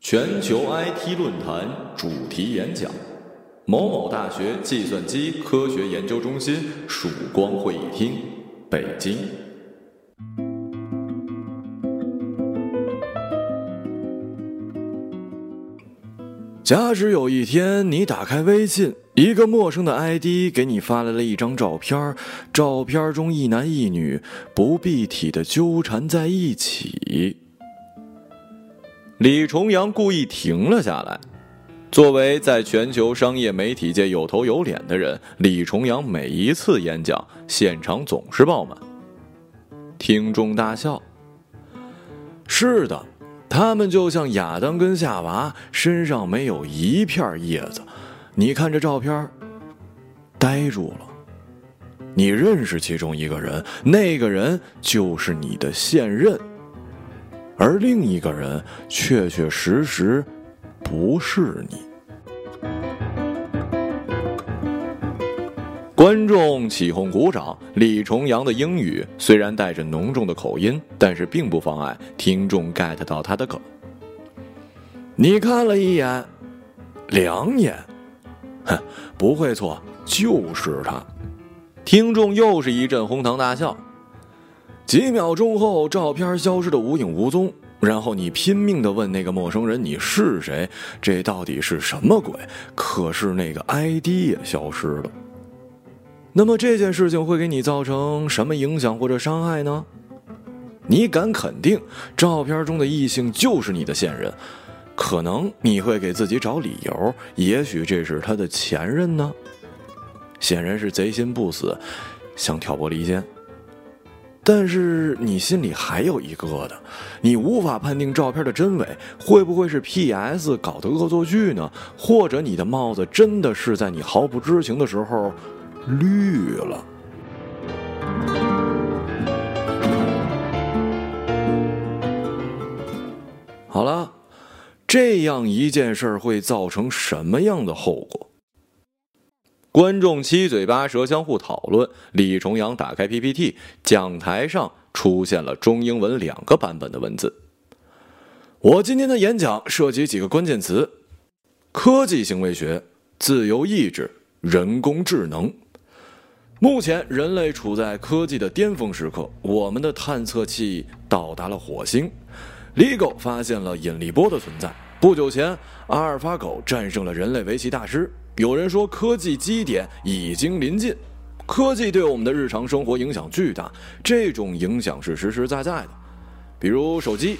全球 IT 论坛主题演讲，某某大学计算机科学研究中心曙光会议厅，北京。假使有一天你打开微信，一个陌生的 ID 给你发来了一张照片，照片中一男一女不蔽体的纠缠在一起。李重阳故意停了下来。作为在全球商业媒体界有头有脸的人，李重阳每一次演讲现场总是爆满，听众大笑。是的。他们就像亚当跟夏娃，身上没有一片叶子。你看这照片，呆住了。你认识其中一个人，那个人就是你的现任，而另一个人确确实实不是你。观众起哄鼓掌。李重阳的英语虽然带着浓重的口音，但是并不妨碍听众 get 到他的梗。你看了一眼，两眼，哼，不会错，就是他。听众又是一阵哄堂大笑。几秒钟后，照片消失的无影无踪，然后你拼命的问那个陌生人：“你是谁？这到底是什么鬼？”可是那个 ID 也消失了。那么这件事情会给你造成什么影响或者伤害呢？你敢肯定照片中的异性就是你的现任？可能你会给自己找理由，也许这是他的前任呢。显然是贼心不死，想挑拨离间。但是你心里还有一个的，你无法判定照片的真伪，会不会是 PS 搞的恶作剧呢？或者你的帽子真的是在你毫不知情的时候？绿了。好了，这样一件事会造成什么样的后果？观众七嘴八舌相互讨论。李重阳打开 PPT，讲台上出现了中英文两个版本的文字。我今天的演讲涉及几个关键词：科技行为学、自由意志、人工智能。目前，人类处在科技的巅峰时刻。我们的探测器到达了火星，LIGO 发现了引力波的存在。不久前，阿尔法狗战胜了人类围棋大师。有人说，科技基点已经临近。科技对我们的日常生活影响巨大，这种影响是实实在在的。比如手机，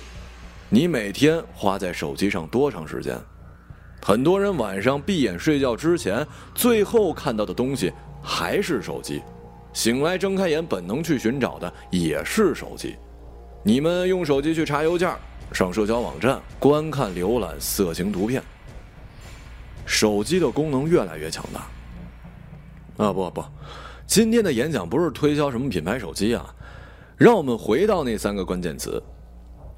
你每天花在手机上多长时间？很多人晚上闭眼睡觉之前，最后看到的东西。还是手机，醒来睁开眼，本能去寻找的也是手机。你们用手机去查邮件、上社交网站、观看、浏览色情图片。手机的功能越来越强大。啊不不，今天的演讲不是推销什么品牌手机啊，让我们回到那三个关键词：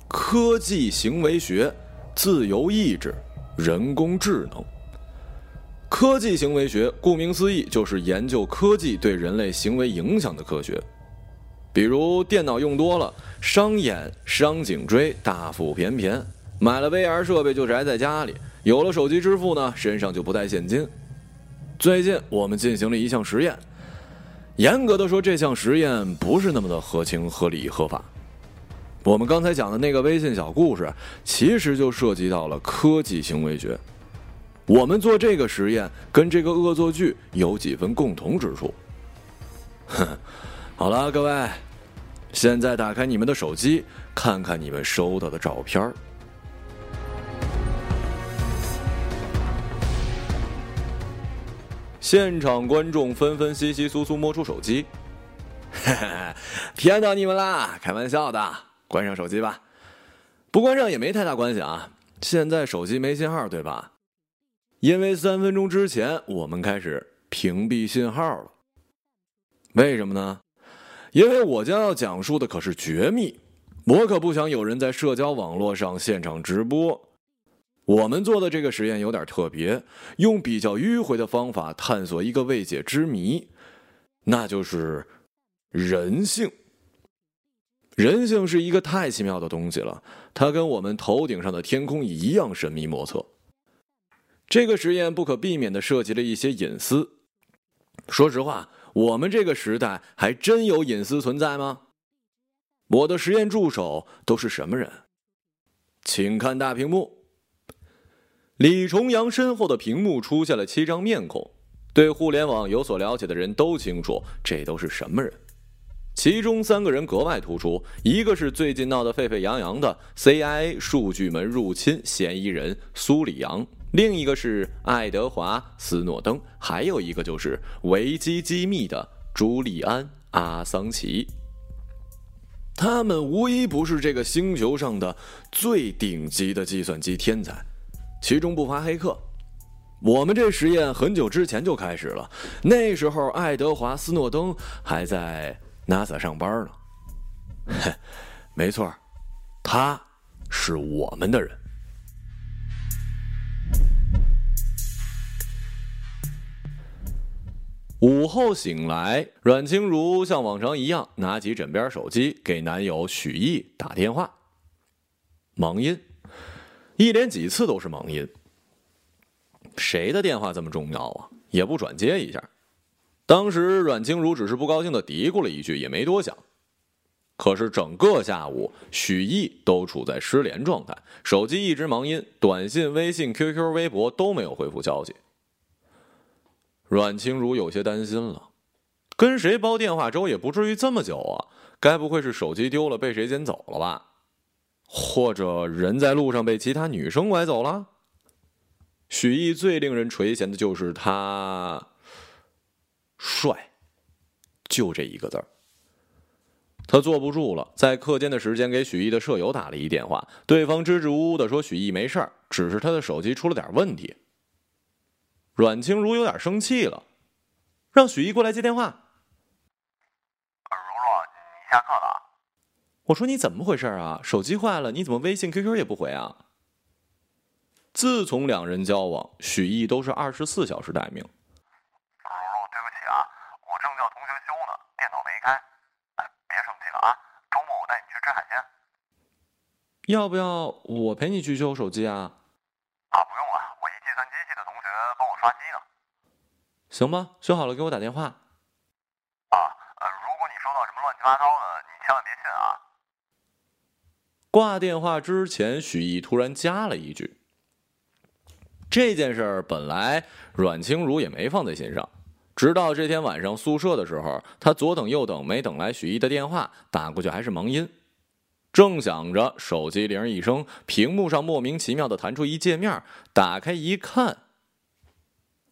科技行为学、自由意志、人工智能。科技行为学顾名思义就是研究科技对人类行为影响的科学。比如电脑用多了，伤眼、伤颈椎，大腹便便；买了 VR 设备就宅在家里；有了手机支付呢，身上就不带现金。最近我们进行了一项实验，严格的说，这项实验不是那么的合情、合理、合法。我们刚才讲的那个微信小故事，其实就涉及到了科技行为学。我们做这个实验跟这个恶作剧有几分共同之处。哼，好了，各位，现在打开你们的手机，看看你们收到的照片现场观众纷纷稀稀疏疏摸出手机，骗到你们啦！开玩笑的，关上手机吧。不关上也没太大关系啊。现在手机没信号，对吧？因为三分钟之前我们开始屏蔽信号了，为什么呢？因为我将要讲述的可是绝密，我可不想有人在社交网络上现场直播。我们做的这个实验有点特别，用比较迂回的方法探索一个未解之谜，那就是人性。人性是一个太奇妙的东西了，它跟我们头顶上的天空一样神秘莫测。这个实验不可避免的涉及了一些隐私。说实话，我们这个时代还真有隐私存在吗？我的实验助手都是什么人？请看大屏幕。李重阳身后的屏幕出现了七张面孔，对互联网有所了解的人都清楚，这都是什么人？其中三个人格外突出，一个是最近闹得沸沸扬扬的 CIA 数据门入侵嫌疑人苏里扬，另一个是爱德华·斯诺登，还有一个就是维基机密的朱利安·阿桑奇。他们无一不是这个星球上的最顶级的计算机天才，其中不乏黑客。我们这实验很久之前就开始了，那时候爱德华·斯诺登还在 NASA 上班呢。没错，他是我们的人。午后醒来，阮清如像往常一样拿起枕边手机给男友许毅打电话。忙音，一连几次都是忙音。谁的电话这么重要啊？也不转接一下。当时阮清如只是不高兴的嘀咕了一句，也没多想。可是整个下午，许毅都处在失联状态，手机一直忙音，短信、微信、QQ、微博都没有回复消息。阮清如有些担心了，跟谁煲电话粥也不至于这么久啊！该不会是手机丢了被谁捡走了吧？或者人在路上被其他女生拐走了？许毅最令人垂涎的就是他帅，就这一个字儿。他坐不住了，在课间的时间给许毅的舍友打了一电话，对方支支吾吾的说许毅没事儿，只是他的手机出了点问题。阮清如有点生气了，让许毅过来接电话。如如，你下课了？我说你怎么回事啊？手机坏了，你怎么微信、QQ 也不回啊？自从两人交往，许毅都是二十四小时待命。如如，对不起啊，我正叫同学修呢，电脑没开。哎，别生气了啊，周末我带你去吃海鲜。要不要我陪你去修手机啊？啊，不用了，我一计算机系的同学帮我刷机呢行吧，修好了给我打电话。啊，呃，如果你收到什么乱七八糟的，你千万别信啊。挂电话之前，许毅突然加了一句：“这件事儿本来阮清如也没放在心上，直到这天晚上宿舍的时候，他左等右等没等来许毅的电话，打过去还是忙音。正想着，手机铃一声，屏幕上莫名其妙的弹出一界面，打开一看。”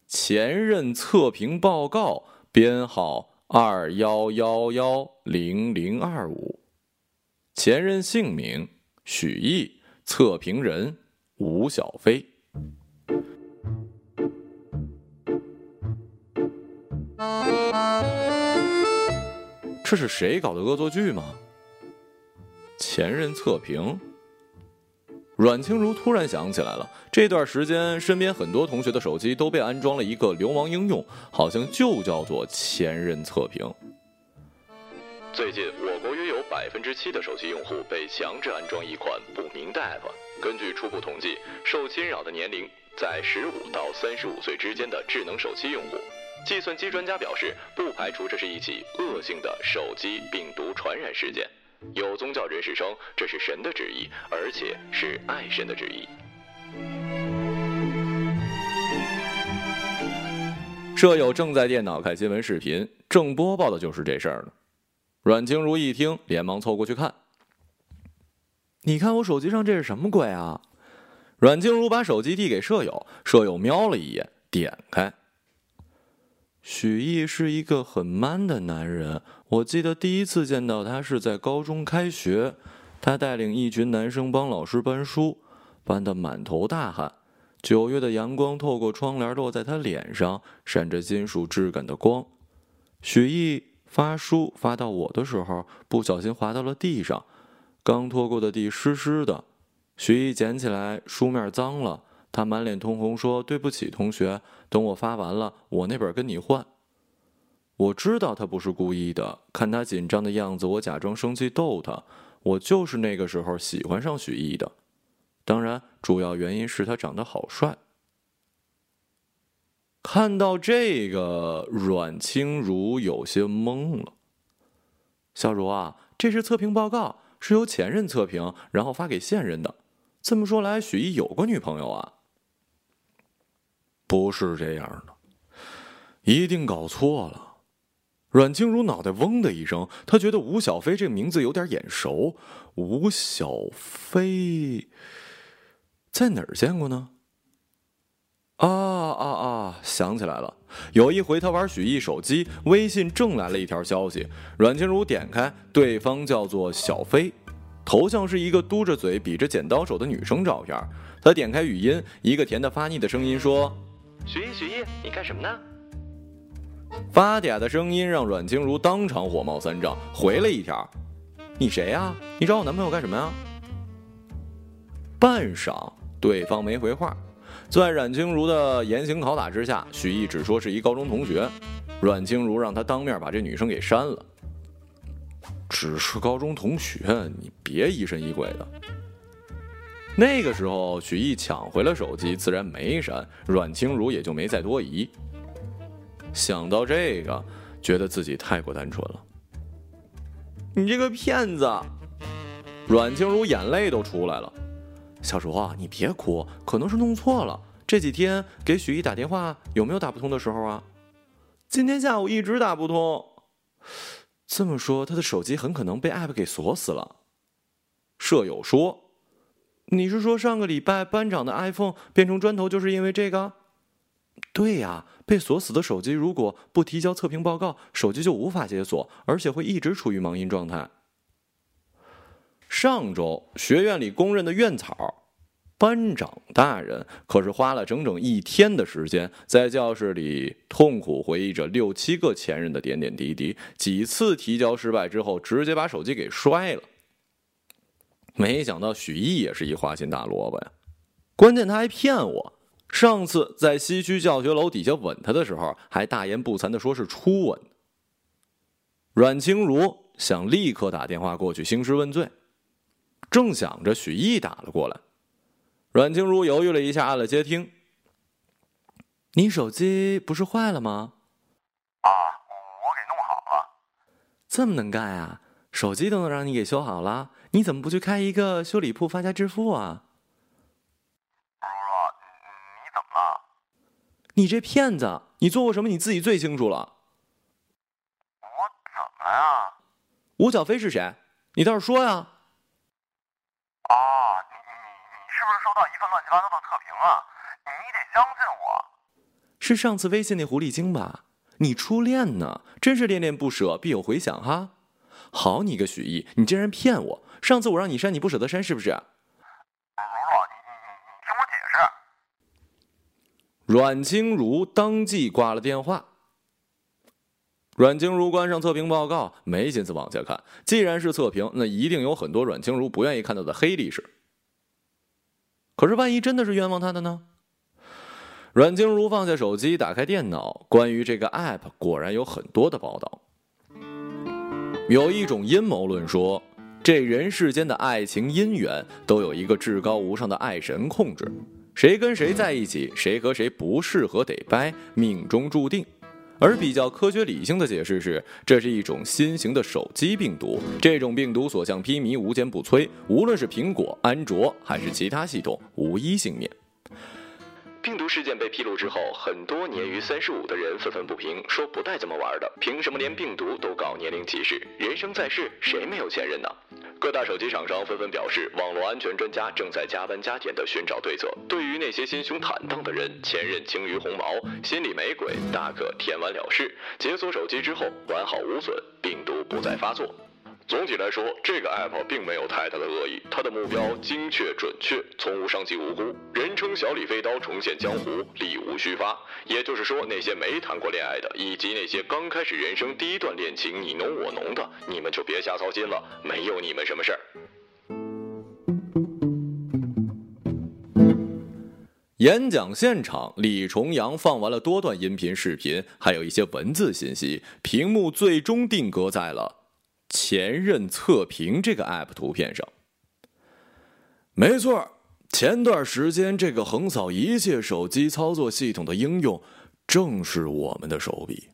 前任测评报告编号二幺幺幺零零二五，前任姓名许毅，测评人吴小飞。这是谁搞的恶作剧吗？前任测评。阮清如突然想起来了，这段时间身边很多同学的手机都被安装了一个流氓应用，好像就叫做“前任测评”。最近，我国约有百分之七的手机用户被强制安装一款不明的 App。根据初步统计，受侵扰的年龄在十五到三十五岁之间的智能手机用户。计算机专家表示，不排除这是一起恶性的手机病毒传染事件。有宗教人士称这是神的旨意，而且是爱神的旨意。舍友正在电脑看新闻视频，正播报的就是这事儿呢。阮清如一听，连忙凑过去看。你看我手机上这是什么鬼啊？阮静如把手机递给舍友，舍友瞄了一眼，点开。许毅是一个很 man 的男人。我记得第一次见到他是在高中开学，他带领一群男生帮老师搬书，搬得满头大汗。九月的阳光透过窗帘落在他脸上，闪着金属质感的光。许毅发书发到我的时候，不小心滑到了地上，刚拖过的地湿湿的。许毅捡起来，书面脏了。他满脸通红，说：“对不起，同学，等我发完了，我那本跟你换。”我知道他不是故意的，看他紧张的样子，我假装生气逗他。我就是那个时候喜欢上许毅的，当然，主要原因是他长得好帅。看到这个，阮清如有些懵了。小茹啊，这是测评报告，是由前任测评，然后发给现任的。这么说来，许毅有个女朋友啊？不是这样的，一定搞错了。阮清如脑袋嗡的一声，她觉得吴小飞这个名字有点眼熟。吴小飞在哪儿见过呢？啊啊啊！想起来了，有一回他玩许毅手机，微信正来了一条消息，阮清如点开，对方叫做小飞，头像是一个嘟着嘴比着剪刀手的女生照片。他点开语音，一个甜的发腻的声音说：“许毅，许毅，你干什么呢？”发嗲的声音让阮清如当场火冒三丈，回了一条：“你谁呀？你找我男朋友干什么呀？”半晌，对方没回话。在阮清如的严刑拷打之下，许毅只说是一高中同学。阮清如让他当面把这女生给删了。只是高中同学，你别疑神疑鬼的。那个时候，许毅抢回了手机，自然没删。阮清如也就没再多疑。想到这个，觉得自己太过单纯了。你这个骗子！阮清如眼泪都出来了。小卓，你别哭，可能是弄错了。这几天给许毅打电话，有没有打不通的时候啊？今天下午一直打不通。这么说，他的手机很可能被 App 给锁死了。舍友说：“你是说上个礼拜班长的 iPhone 变成砖头，就是因为这个？”对呀，被锁死的手机如果不提交测评报告，手机就无法解锁，而且会一直处于盲音状态。上周学院里公认的院草，班长大人可是花了整整一天的时间，在教室里痛苦回忆着六七个前任的点点滴滴。几次提交失败之后，直接把手机给摔了。没想到许毅也是一花心大萝卜呀！关键他还骗我，上次在西区教学楼底下吻他的时候，还大言不惭的说是初吻。阮清如想立刻打电话过去兴师问罪。正想着，许毅打了过来。阮静茹犹豫了一下，按了接听。你手机不是坏了吗？啊，我给弄好了。这么能干啊？手机都能让你给修好了，你怎么不去开一个修理铺发家致富啊？如若，你怎么了？你这骗子！你做过什么？你自己最清楚了。我怎么呀？吴小飞是谁？你倒是说呀！不是收到一份乱七八糟的测评了，你得相信我。是上次微信那狐狸精吧？你初恋呢？真是恋恋不舍，必有回响哈。好你个许毅，你竟然骗我！上次我让你删，你不舍得删是不是？如若，你你你你听我解释。阮清如当即挂了电话。阮清如关上测评报告，没心思往下看。既然是测评，那一定有很多阮清如不愿意看到的黑历史。可是，万一真的是冤枉他的呢？阮静茹放下手机，打开电脑，关于这个 app 果然有很多的报道。有一种阴谋论说，这人世间的爱情姻缘都有一个至高无上的爱神控制，谁跟谁在一起，谁和谁不适合得掰，命中注定。而比较科学理性的解释是，这是一种新型的手机病毒。这种病毒所向披靡，无坚不摧，无论是苹果、安卓还是其他系统，无一幸免。病毒事件被披露之后，很多年逾三十五的人愤愤不平，说不带这么玩的，凭什么连病毒都搞年龄歧视？人生在世，谁没有前任呢？各大手机厂商纷纷表示，网络安全专家正在加班加点地寻找对策。对于那些心胸坦荡的人，前任轻于鸿毛，心里没鬼，大可填完了事。解锁手机之后，完好无损，病毒不再发作。总体来说，这个 app 并没有太大的恶意，它的目标精确准确，从无伤及无辜。人称“小李飞刀”重现江湖，力无虚发。也就是说，那些没谈过恋爱的，以及那些刚开始人生第一段恋情你侬我侬的，你们就别瞎操心了，没有你们什么事儿。演讲现场，李重阳放完了多段音频、视频，还有一些文字信息。屏幕最终定格在了“前任测评”这个 App 图片上。没错，前段时间这个横扫一切手机操作系统的应用，正是我们的手笔。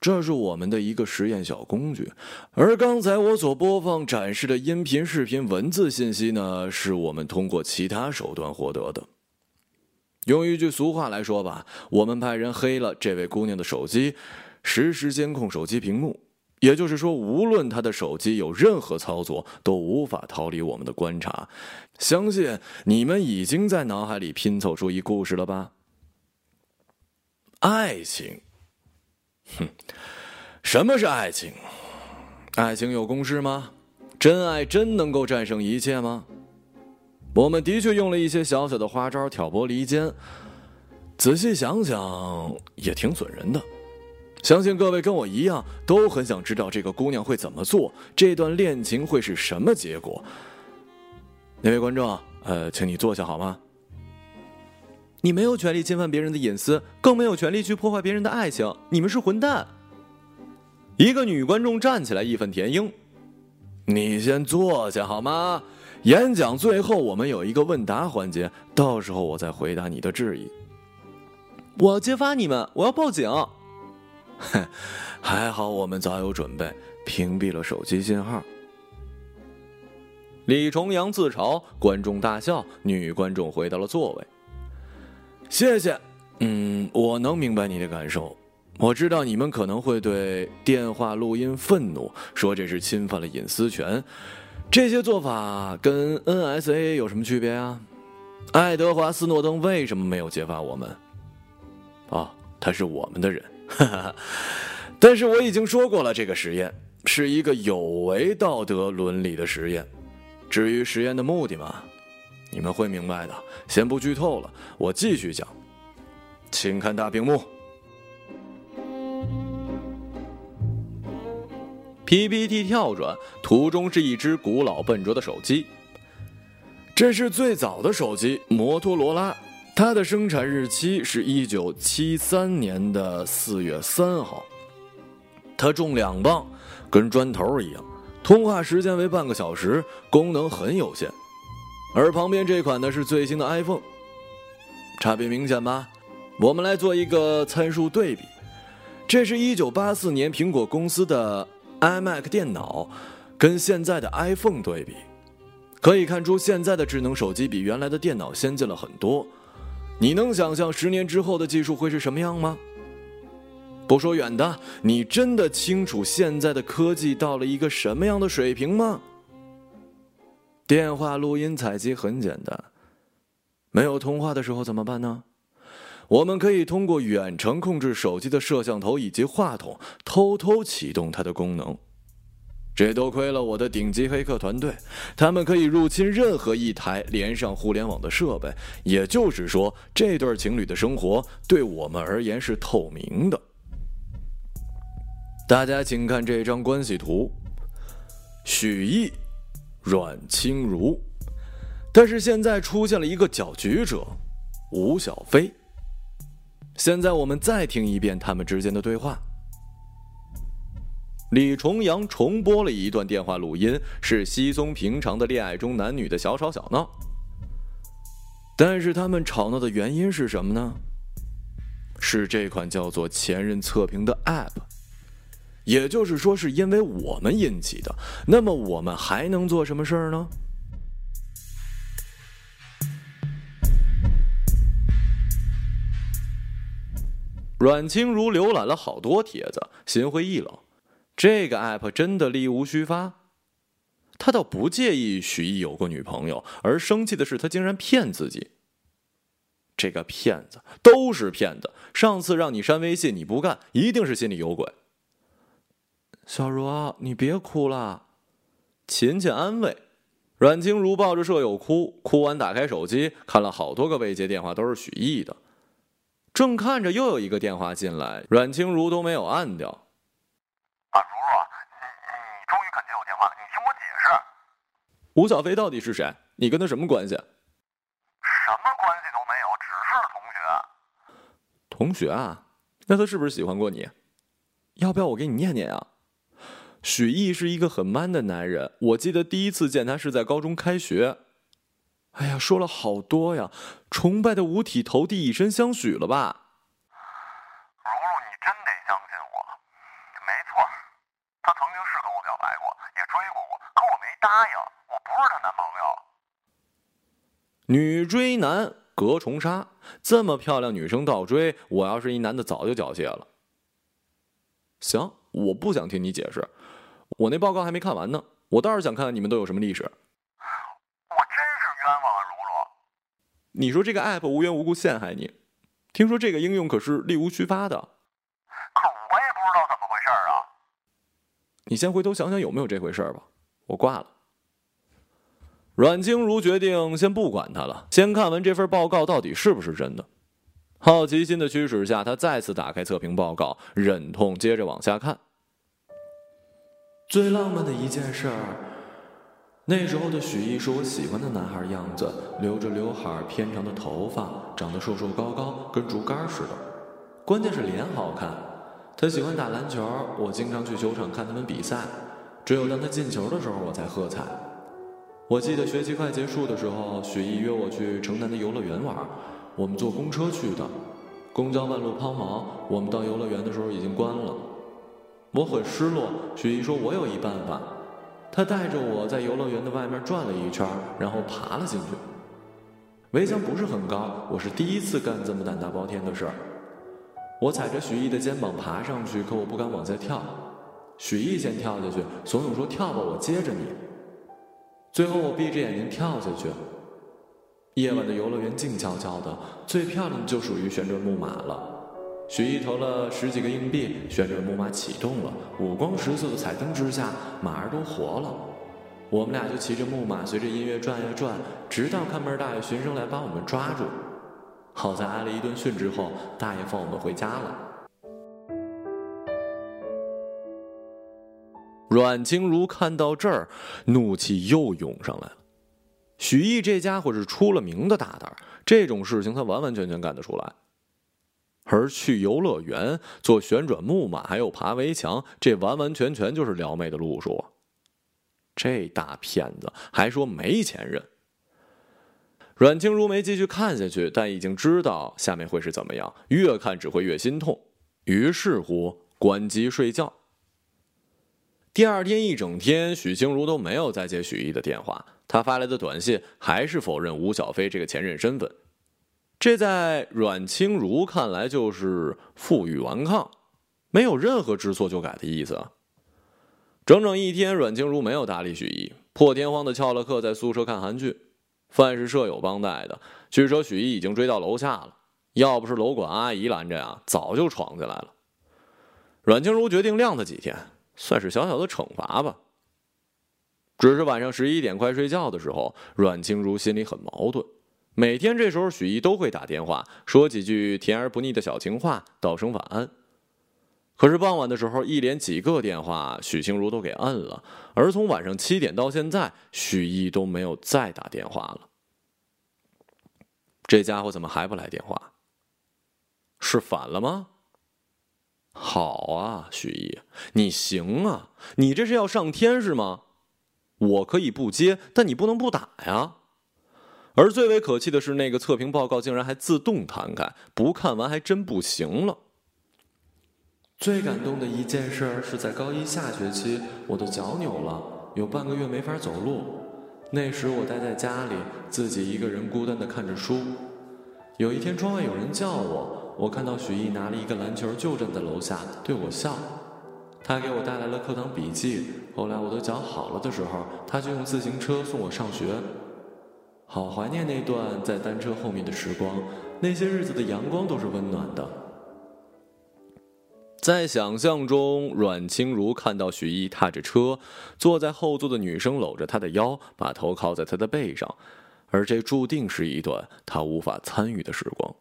这是我们的一个实验小工具，而刚才我所播放展示的音频、视频、文字信息呢，是我们通过其他手段获得的。用一句俗话来说吧，我们派人黑了这位姑娘的手机，实时监控手机屏幕，也就是说，无论他的手机有任何操作，都无法逃离我们的观察。相信你们已经在脑海里拼凑出一故事了吧？爱情。哼，什么是爱情？爱情有公式吗？真爱真能够战胜一切吗？我们的确用了一些小小的花招挑拨离间，仔细想想也挺损人的。相信各位跟我一样，都很想知道这个姑娘会怎么做，这段恋情会是什么结果。那位观众，呃，请你坐下好吗？你没有权利侵犯别人的隐私，更没有权利去破坏别人的爱情。你们是混蛋！一个女观众站起来义愤填膺：“你先坐下好吗？演讲最后我们有一个问答环节，到时候我再回答你的质疑。”我要揭发你们！我要报警！哼，还好我们早有准备，屏蔽了手机信号。李重阳自嘲，观众大笑，女观众回到了座位。谢谢，嗯，我能明白你的感受。我知道你们可能会对电话录音愤怒，说这是侵犯了隐私权。这些做法跟 NSA 有什么区别啊？爱德华斯诺登为什么没有揭发我们？哦，他是我们的人。但是我已经说过了，这个实验是一个有违道德伦理的实验。至于实验的目的嘛？你们会明白的，先不剧透了，我继续讲。请看大屏幕，PPT 跳转，图中是一只古老笨拙的手机。这是最早的手机摩托罗拉，它的生产日期是一九七三年的四月三号。它重两磅，跟砖头一样，通话时间为半个小时，功能很有限。而旁边这款呢是最新的 iPhone，差别明显吧？我们来做一个参数对比，这是一九八四年苹果公司的 iMac 电脑，跟现在的 iPhone 对比，可以看出现在的智能手机比原来的电脑先进了很多。你能想象十年之后的技术会是什么样吗？不说远的，你真的清楚现在的科技到了一个什么样的水平吗？电话录音采集很简单，没有通话的时候怎么办呢？我们可以通过远程控制手机的摄像头以及话筒，偷偷启动它的功能。这多亏了我的顶级黑客团队，他们可以入侵任何一台连上互联网的设备。也就是说，这对情侣的生活对我们而言是透明的。大家请看这张关系图，许毅。阮清如，但是现在出现了一个搅局者，吴小飞。现在我们再听一遍他们之间的对话。李重阳重播了一段电话录音，是稀松平常的恋爱中男女的小吵小闹。但是他们吵闹的原因是什么呢？是这款叫做“前任测评”的 App。也就是说，是因为我们引起的。那么，我们还能做什么事儿呢？阮清如浏览了好多帖子，心灰意冷。这个 app 真的力无虚发。他倒不介意许毅有过女朋友，而生气的是他竟然骗自己。这个骗子都是骗子。上次让你删微信，你不干，一定是心里有鬼。小茹，你别哭了，琴琴安慰。阮清如抱着舍友哭，哭完打开手机，看了好多个未接电话，都是许毅的。正看着，又有一个电话进来，阮清如都没有按掉。啊，如如，你你终于肯接我电话了，你听我解释。吴小飞到底是谁？你跟他什么关系？什么关系都没有，只是同学。同学啊，那他是不是喜欢过你？要不要我给你念念啊？许毅是一个很 man 的男人，我记得第一次见他是在高中开学。哎呀，说了好多呀，崇拜的五体投地，以身相许了吧？如如，你真得相信我。没错，他曾经是跟我表白过，也追过我，可我没答应，我不是她男朋友。女追男隔重纱，这么漂亮女生倒追，我要是一男的早就缴械了。行，我不想听你解释，我那报告还没看完呢，我倒是想看看你们都有什么历史。我真是冤枉啊，如如。你说这个 app 无缘无故陷害你，听说这个应用可是力无虚发的。可我也不知道怎么回事儿啊。你先回头想想有没有这回事儿吧。我挂了。阮经如决定先不管他了，先看完这份报告到底是不是真的。好奇心的驱使下，他再次打开测评报告，忍痛接着往下看。最浪漫的一件事儿，那时候的许毅是我喜欢的男孩样子，留着刘海偏长的头发，长得瘦瘦高高，跟竹竿似的。关键是脸好看。他喜欢打篮球，我经常去球场看他们比赛。只有当他进球的时候，我才喝彩。我记得学期快结束的时候，许毅约我去城南的游乐园玩，我们坐公车去的。公交半路抛锚，我们到游乐园的时候已经关了。我很失落。许毅说：“我有一办法。”他带着我在游乐园的外面转了一圈，然后爬了进去。围墙不是很高，我是第一次干这么胆大包天的事儿。我踩着许毅的肩膀爬上去，可我不敢往下跳。许毅先跳下去，怂恿说：“跳吧，我接着你。”最后我闭着眼睛跳下去。夜晚的游乐园静悄悄的，最漂亮的就属于旋转木马了。许毅投了十几个硬币，旋转木马启动了，五光十色的彩灯之下，马儿都活了。我们俩就骑着木马，随着音乐转呀转，直到看门大爷循声来把我们抓住。好在挨了一顿训之后，大爷放我们回家了。阮清如看到这儿，怒气又涌上来了。许毅这家伙是出了名的大胆，这种事情他完完全全干得出来。而去游乐园、坐旋转木马，还有爬围墙，这完完全全就是撩妹的路数！这大骗子还说没前任。阮清如没继续看下去，但已经知道下面会是怎么样，越看只会越心痛。于是乎，关机睡觉。第二天一整天，许清如都没有再接许毅的电话。他发来的短信还是否认吴小飞这个前任身份。这在阮清如看来就是负隅顽抗，没有任何知错就改的意思。整整一天，阮清如没有搭理许毅，破天荒的翘了课，在宿舍看韩剧。饭是舍友帮带的，据说许毅已经追到楼下了。要不是楼管阿姨拦着呀，早就闯进来了。阮清如决定晾他几天。算是小小的惩罚吧。只是晚上十一点快睡觉的时候，阮清如心里很矛盾。每天这时候，许毅都会打电话说几句甜而不腻的小情话，道声晚安。可是傍晚的时候，一连几个电话，许清如都给摁了。而从晚上七点到现在，许毅都没有再打电话了。这家伙怎么还不来电话？是反了吗？好啊，许毅，你行啊！你这是要上天是吗？我可以不接，但你不能不打呀。而最为可气的是，那个测评报告竟然还自动弹开，不看完还真不行了。最感动的一件事是在高一下学期，我的脚扭了，有半个月没法走路。那时我待在家里，自己一个人孤单的看着书。有一天，窗外有人叫我。我看到许毅拿了一个篮球，就站在楼下对我笑。他给我带来了课堂笔记。后来我的脚好了的时候，他就用自行车送我上学。好怀念那段在单车后面的时光，那些日子的阳光都是温暖的。在想象中，阮清如看到许毅踏着车，坐在后座的女生搂着他的腰，把头靠在他的背上，而这注定是一段他无法参与的时光。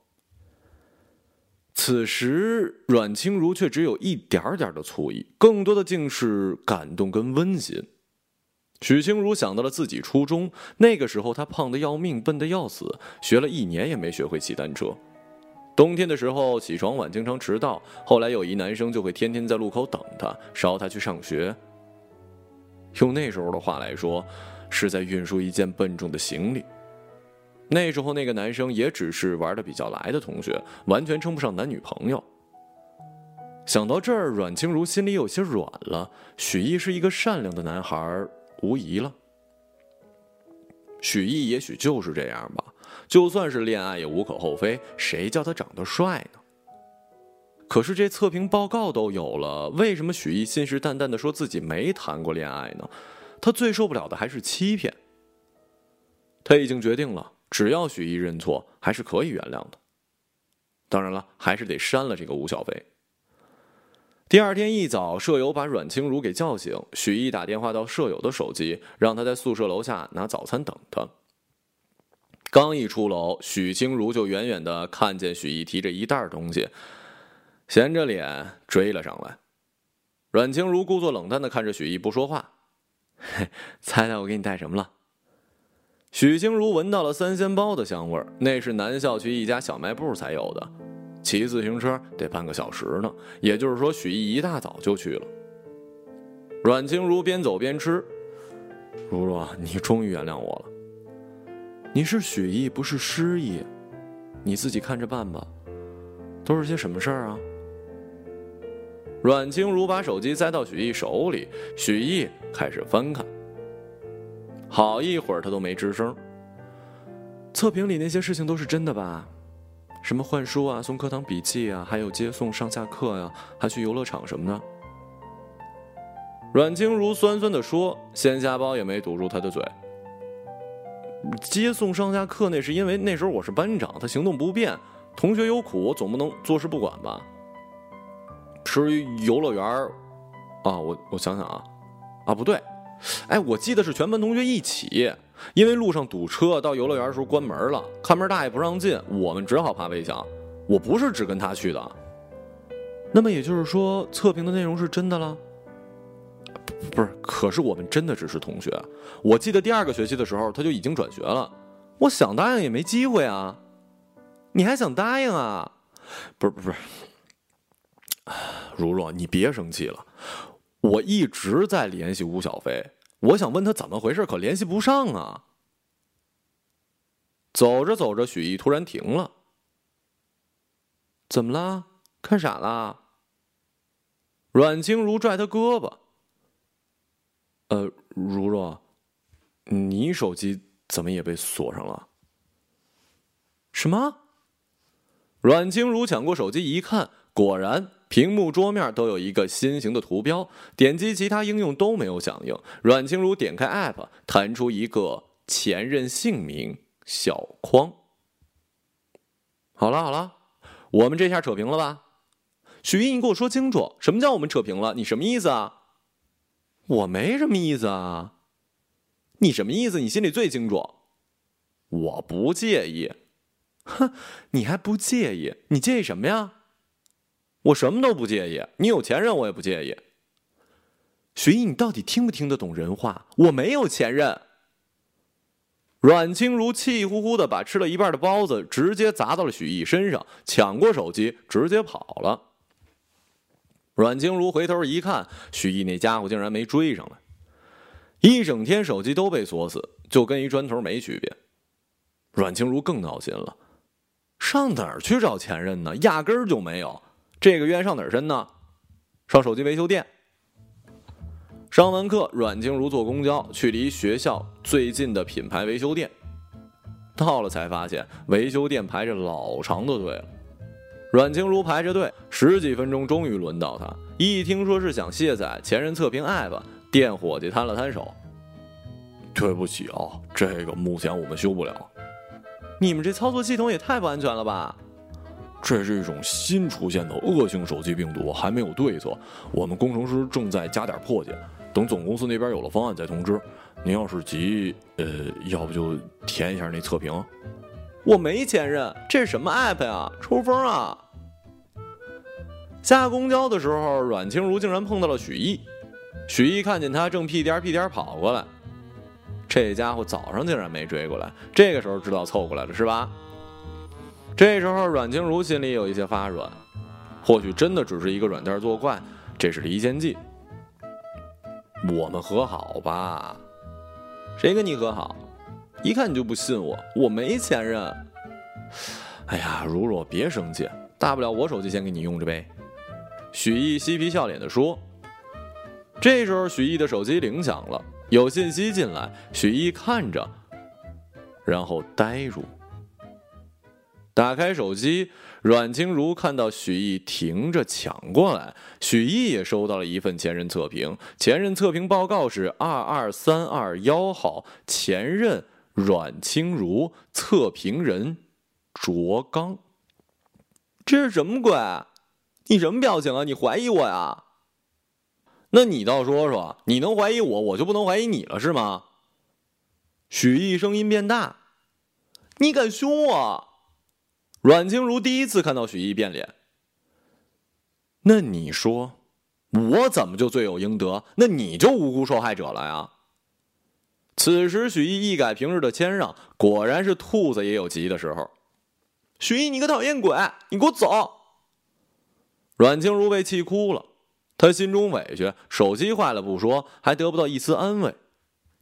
此时，阮清如却只有一点点的醋意，更多的竟是感动跟温馨。许清如想到了自己初中那个时候，她胖得要命，笨得要死，学了一年也没学会骑单车。冬天的时候起床晚，经常迟到。后来有一男生就会天天在路口等她，捎她去上学。用那时候的话来说，是在运输一件笨重的行李。那时候那个男生也只是玩的比较来的同学，完全称不上男女朋友。想到这儿，阮清如心里有些软了。许毅是一个善良的男孩，无疑了。许毅也许就是这样吧，就算是恋爱也无可厚非。谁叫他长得帅呢？可是这测评报告都有了，为什么许毅信誓旦旦的说自己没谈过恋爱呢？他最受不了的还是欺骗。他已经决定了，只要许毅认错，还是可以原谅的。当然了，还是得删了这个吴小飞。第二天一早，舍友把阮清如给叫醒。许毅打电话到舍友的手机，让他在宿舍楼下拿早餐等他。刚一出楼，许清如就远远的看见许毅提着一袋东西，闲着脸追了上来。阮清如故作冷淡的看着许毅，不说话。嘿，猜猜我给你带什么了？许清如闻到了三鲜包的香味儿，那是南校区一家小卖部才有的。骑自行车得半个小时呢，也就是说，许毅一大早就去了。阮清如边走边吃，如若，你终于原谅我了。你是许毅，不是失忆，你自己看着办吧。都是些什么事儿啊？阮清如把手机塞到许毅手里，许毅开始翻看，好一会儿他都没吱声。测评里那些事情都是真的吧？什么换书啊，送课堂笔记啊，还有接送上下课呀，还去游乐场什么的。阮清如酸酸的说：“鲜虾包也没堵住他的嘴。接送上下课那是因为那时候我是班长，他行动不便，同学有苦，我总不能坐视不管吧。至于游乐园啊，我我想想啊，啊不对，哎，我记得是全班同学一起。”因为路上堵车，到游乐园的时候关门了，看门大爷不让进，我们只好爬围墙。我不是只跟他去的。那么也就是说，测评的内容是真的了？不是，可是我们真的只是同学。我记得第二个学期的时候，他就已经转学了。我想答应也没机会啊。你还想答应啊？不是不是，如若你别生气了，我一直在联系吴小飞。我想问他怎么回事，可联系不上啊。走着走着，许毅突然停了。怎么了？看傻了？阮清如拽他胳膊。呃，如若，你手机怎么也被锁上了？什么？阮清如抢过手机一看，果然。屏幕桌面都有一个心形的图标，点击其他应用都没有响应。阮清如点开 App，弹出一个前任姓名小框。好了好了，我们这下扯平了吧？许毅，你给我说清楚，什么叫我们扯平了？你什么意思啊？我没什么意思啊。你什么意思？你心里最清楚。我不介意。哼，你还不介意？你介意什么呀？我什么都不介意，你有前任我也不介意。徐毅，你到底听不听得懂人话？我没有前任。阮清如气呼呼的把吃了一半的包子直接砸到了许毅身上，抢过手机直接跑了。阮清如回头一看，许毅那家伙竟然没追上来，一整天手机都被锁死，就跟一砖头没区别。阮清如更闹心了，上哪儿去找前任呢？压根儿就没有。这个冤上哪儿申呢？上手机维修店。上完课，阮静茹坐公交去离学校最近的品牌维修店。到了才发现，维修店排着老长的队了。阮静茹排着队十几分钟，终于轮到她。一听说是想卸载前任测评 app，店伙计摊了摊手：“对不起啊，这个目前我们修不了。你们这操作系统也太不安全了吧？”这是一种新出现的恶性手机病毒，还没有对策。我们工程师正在加点破解，等总公司那边有了方案再通知。您要是急，呃，要不就填一下那测评。我没前任，这是什么 app 呀？抽风啊！下公交的时候，阮清如竟然碰到了许毅。许毅看见他，正屁颠屁颠跑过来。这家伙早上竟然没追过来，这个时候知道凑过来了是吧？这时候阮清如心里有一些发软，或许真的只是一个软件作怪，这是离间计。我们和好吧？谁跟你和好？一看你就不信我，我没前任。哎呀，如若别生气，大不了我手机先给你用着呗。许毅嬉皮笑脸的说。这时候许毅的手机铃响了，有信息进来，许毅看着，然后呆住。打开手机，阮清如看到许毅停着抢过来，许毅也收到了一份前任测评，前任测评报告是二二三二幺号，前任阮清如，测评人卓刚。这是什么鬼？你什么表情啊？你怀疑我呀？那你倒说说，你能怀疑我，我就不能怀疑你了是吗？许毅声音变大，你敢凶我？阮清如第一次看到许毅变脸，那你说，我怎么就罪有应得？那你就无辜受害者了呀？此时许毅一改平日的谦让，果然是兔子也有急的时候。许毅，你个讨厌鬼，你给我走！阮清如被气哭了，他心中委屈，手机坏了不说，还得不到一丝安慰。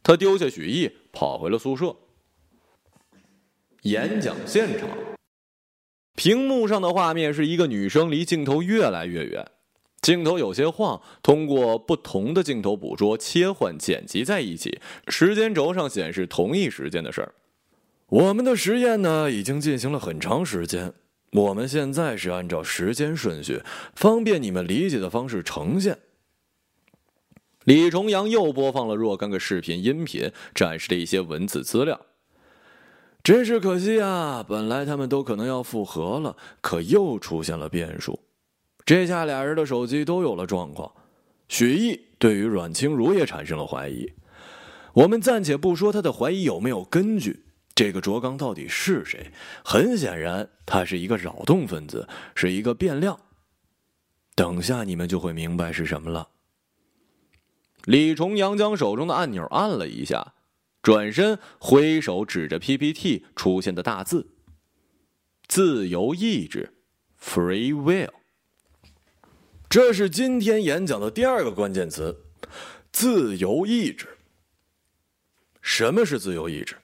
他丢下许毅，跑回了宿舍。演讲现场。屏幕上的画面是一个女生离镜头越来越远，镜头有些晃，通过不同的镜头捕捉、切换、剪辑在一起，时间轴上显示同一时间的事儿。我们的实验呢，已经进行了很长时间，我们现在是按照时间顺序，方便你们理解的方式呈现。李重阳又播放了若干个视频、音频，展示了一些文字资料。真是可惜啊！本来他们都可能要复合了，可又出现了变数。这下俩人的手机都有了状况。许毅对于阮清如也产生了怀疑。我们暂且不说他的怀疑有没有根据，这个卓刚到底是谁？很显然，他是一个扰动分子，是一个变量。等下你们就会明白是什么了。李重阳将手中的按钮按了一下。转身挥手指着 PPT 出现的大字：“自由意志，Free Will。”这是今天演讲的第二个关键词：自由意志。什么是自由意志？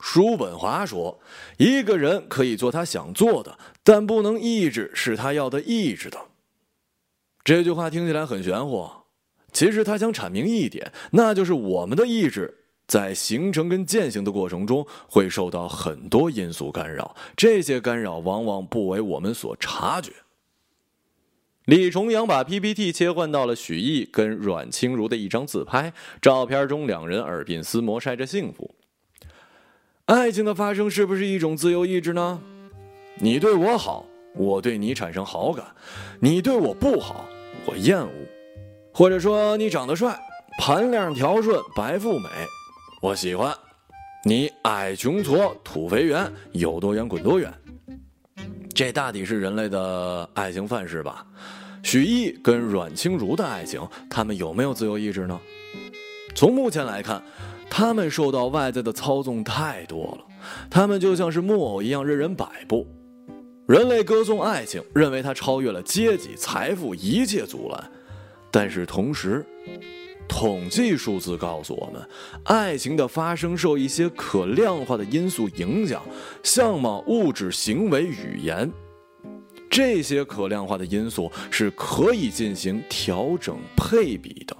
叔本华说：“一个人可以做他想做的，但不能抑制是他要的意志的。”这句话听起来很玄乎，其实他想阐明一点，那就是我们的意志。在形成跟践行的过程中，会受到很多因素干扰，这些干扰往往不为我们所察觉。李重阳把 PPT 切换到了许毅跟阮清如的一张自拍，照片中两人耳鬓厮磨，晒着幸福。爱情的发生是不是一种自由意志呢？你对我好，我对你产生好感；你对我不好，我厌恶。或者说，你长得帅，盘量条顺，白富美。我喜欢你矮穷矬土肥圆有多远滚多远，这大抵是人类的爱情范式吧。许弋跟阮清如的爱情，他们有没有自由意志呢？从目前来看，他们受到外在的操纵太多了，他们就像是木偶一样任人摆布。人类歌颂爱情，认为它超越了阶级、财富一切阻拦，但是同时。统计数字告诉我们，爱情的发生受一些可量化的因素影响，相貌、物质、行为、语言，这些可量化的因素是可以进行调整配比的。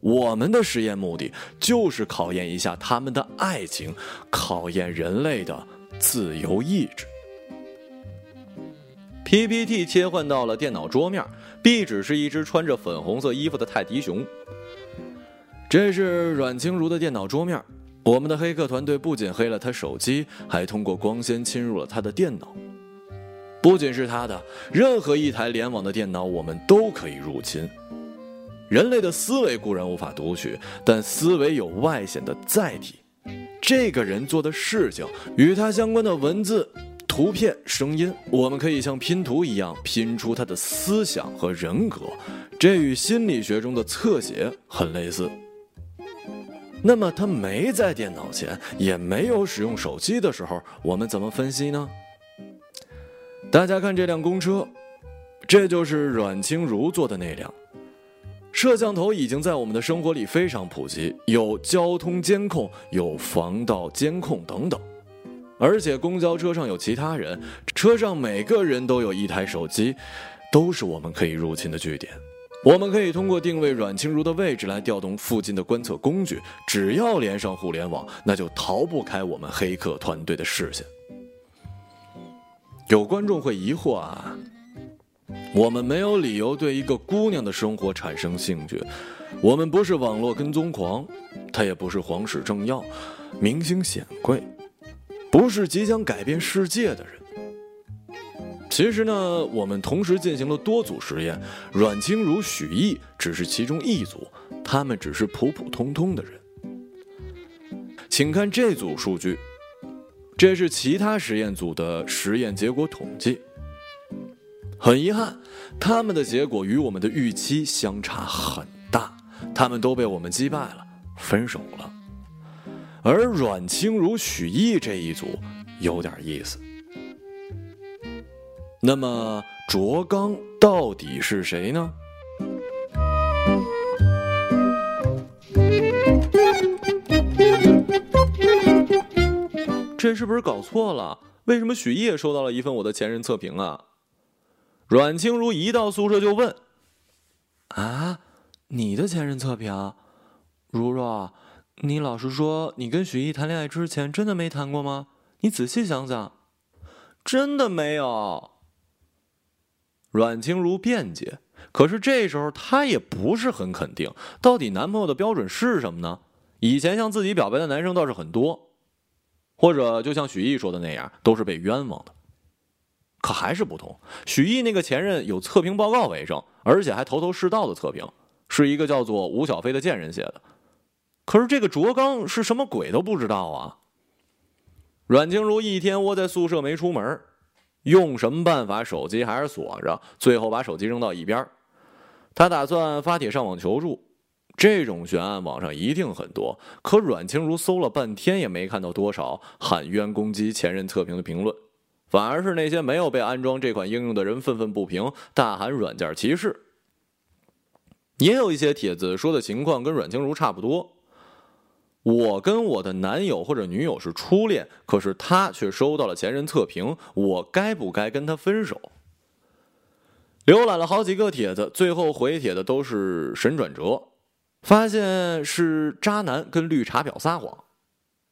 我们的实验目的就是考验一下他们的爱情，考验人类的自由意志。PPT 切换到了电脑桌面，壁纸是一只穿着粉红色衣服的泰迪熊。这是阮清如的电脑桌面。我们的黑客团队不仅黑了他手机，还通过光纤侵入了他的电脑。不仅是他的，任何一台联网的电脑，我们都可以入侵。人类的思维固然无法读取，但思维有外显的载体。这个人做的事情，与他相关的文字、图片、声音，我们可以像拼图一样拼出他的思想和人格。这与心理学中的侧写很类似。那么他没在电脑前，也没有使用手机的时候，我们怎么分析呢？大家看这辆公车，这就是阮清如坐的那辆。摄像头已经在我们的生活里非常普及，有交通监控，有防盗监控等等。而且公交车上有其他人，车上每个人都有一台手机，都是我们可以入侵的据点。我们可以通过定位阮清如的位置来调动附近的观测工具，只要连上互联网，那就逃不开我们黑客团队的视线。有观众会疑惑啊，我们没有理由对一个姑娘的生活产生兴趣，我们不是网络跟踪狂，她也不是皇室政要、明星显贵，不是即将改变世界的人。其实呢，我们同时进行了多组实验，阮清如、许毅只是其中一组，他们只是普普通通的人。请看这组数据，这是其他实验组的实验结果统计。很遗憾，他们的结果与我们的预期相差很大，他们都被我们击败了，分手了。而阮清如、许毅这一组有点意思。那么卓刚到底是谁呢？这是不是搞错了？为什么许烨收到了一份我的前任测评啊？阮清如一到宿舍就问：“啊，你的前任测评？如若，你老实说，你跟许毅谈恋爱之前真的没谈过吗？你仔细想想，真的没有。”阮清如辩解，可是这时候她也不是很肯定，到底男朋友的标准是什么呢？以前向自己表白的男生倒是很多，或者就像许毅说的那样，都是被冤枉的。可还是不同，许毅那个前任有测评报告为证，而且还头头是道的测评，是一个叫做吴小飞的贱人写的。可是这个卓刚是什么鬼都不知道啊！阮清如一天窝在宿舍没出门。用什么办法？手机还是锁着，最后把手机扔到一边他打算发帖上网求助，这种悬案网上一定很多。可阮清如搜了半天也没看到多少喊冤攻击前任测评的评论，反而是那些没有被安装这款应用的人愤愤不平，大喊软件歧视。也有一些帖子说的情况跟阮清如差不多。我跟我的男友或者女友是初恋，可是他却收到了前任测评，我该不该跟他分手？浏览了好几个帖子，最后回帖的都是神转折，发现是渣男跟绿茶婊撒谎，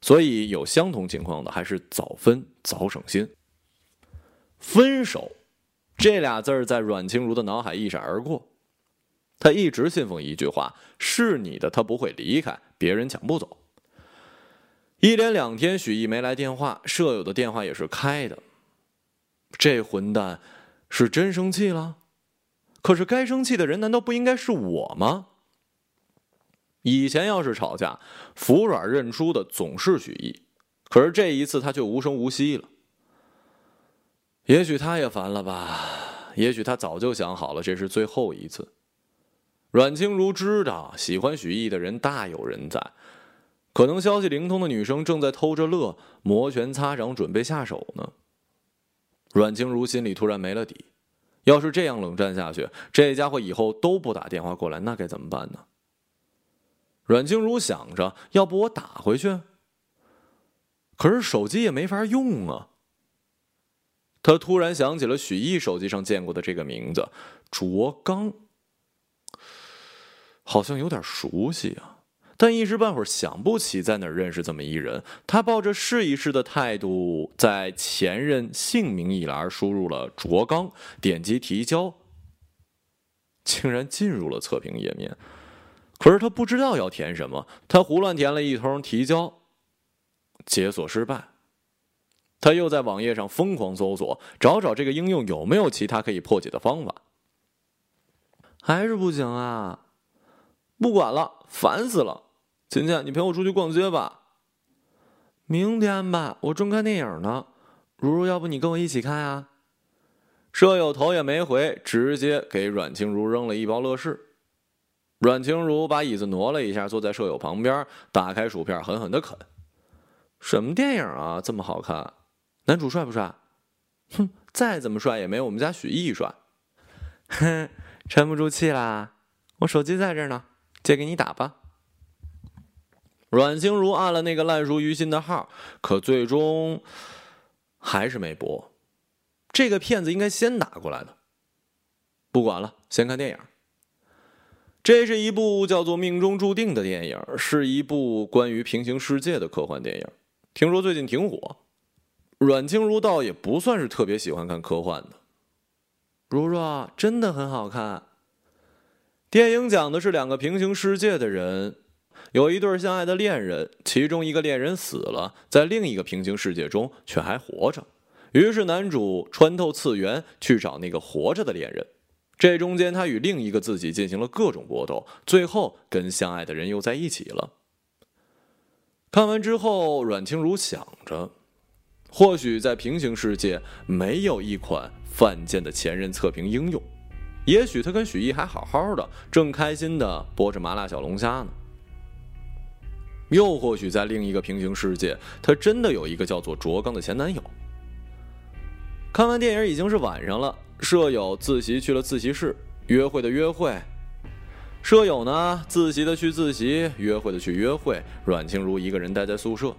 所以有相同情况的还是早分早省心。分手这俩字儿在阮清如的脑海一闪而过，他一直信奉一句话：是你的，他不会离开，别人抢不走。一连两天，许毅没来电话，舍友的电话也是开的。这混蛋是真生气了？可是该生气的人难道不应该是我吗？以前要是吵架，服软认输的总是许毅，可是这一次他却无声无息了。也许他也烦了吧？也许他早就想好了，这是最后一次。阮清如知道，喜欢许毅的人大有人在。可能消息灵通的女生正在偷着乐，摩拳擦掌准备下手呢。阮清如心里突然没了底，要是这样冷战下去，这家伙以后都不打电话过来，那该怎么办呢？阮清如想着，要不我打回去？可是手机也没法用啊。他突然想起了许毅手机上见过的这个名字——卓刚，好像有点熟悉啊。但一时半会儿想不起在哪儿认识这么一人。他抱着试一试的态度，在前任姓名一栏输入了卓刚，点击提交，竟然进入了测评页面。可是他不知道要填什么，他胡乱填了一通，提交，解锁失败。他又在网页上疯狂搜索，找找这个应用有没有其他可以破解的方法，还是不行啊！不管了，烦死了！琴琴你陪我出去逛街吧。明天吧，我正看电影呢。如如，要不你跟我一起看啊？舍友头也没回，直接给阮清如扔了一包乐事。阮清如把椅子挪了一下，坐在舍友旁边，打开薯片，狠狠的啃。什么电影啊，这么好看？男主帅不帅？哼，再怎么帅也没我们家许艺帅。哼，沉不住气啦！我手机在这呢，借给你打吧。阮清如按了那个烂熟于心的号，可最终还是没拨。这个骗子应该先打过来的。不管了，先看电影。这是一部叫做《命中注定》的电影，是一部关于平行世界的科幻电影。听说最近挺火。阮清如倒也不算是特别喜欢看科幻的。如若真的很好看。电影讲的是两个平行世界的人，有一对相爱的恋人，其中一个恋人死了，在另一个平行世界中却还活着。于是男主穿透次元去找那个活着的恋人。这中间，他与另一个自己进行了各种搏斗，最后跟相爱的人又在一起了。看完之后，阮清如想着，或许在平行世界没有一款犯贱的前任测评应用，也许他跟许艺还好好的，正开心的剥着麻辣小龙虾呢。又或许在另一个平行世界，他真的有一个叫做卓刚的前男友。看完电影已经是晚上了。舍友自习去了自习室，约会的约会。舍友呢，自习的去自习，约会的去约会。阮清如一个人待在宿舍。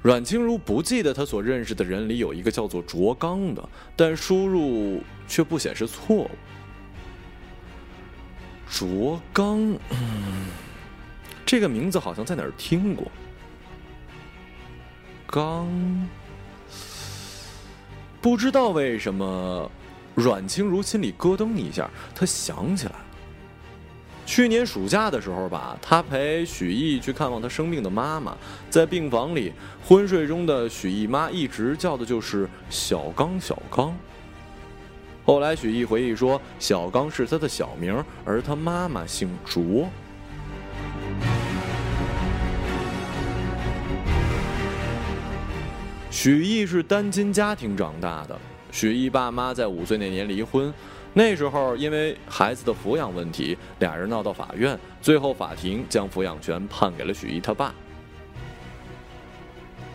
阮清如不记得她所认识的人里有一个叫做卓刚的，但输入却不显示错误。卓刚，嗯，这个名字好像在哪儿听过。刚。不知道为什么，阮清如心里咯噔一下。她想起来了，去年暑假的时候吧，她陪许毅去看望她生病的妈妈，在病房里昏睡中的许毅妈一直叫的就是小刚小刚。后来许毅回忆说，小刚是他的小名，而他妈妈姓卓。许毅是单亲家庭长大的。许毅爸妈在五岁那年离婚，那时候因为孩子的抚养问题，俩人闹到法院，最后法庭将抚养权判给了许毅他爸。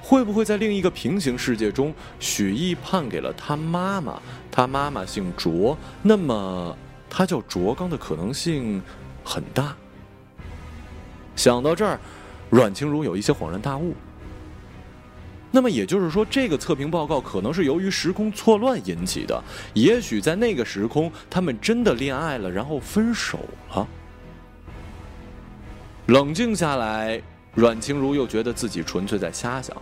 会不会在另一个平行世界中，许毅判给了他妈妈，他妈妈姓卓，那么他叫卓刚的可能性很大。想到这儿，阮清如有一些恍然大悟。那么也就是说，这个测评报告可能是由于时空错乱引起的。也许在那个时空，他们真的恋爱了，然后分手了。冷静下来，阮清如又觉得自己纯粹在瞎想，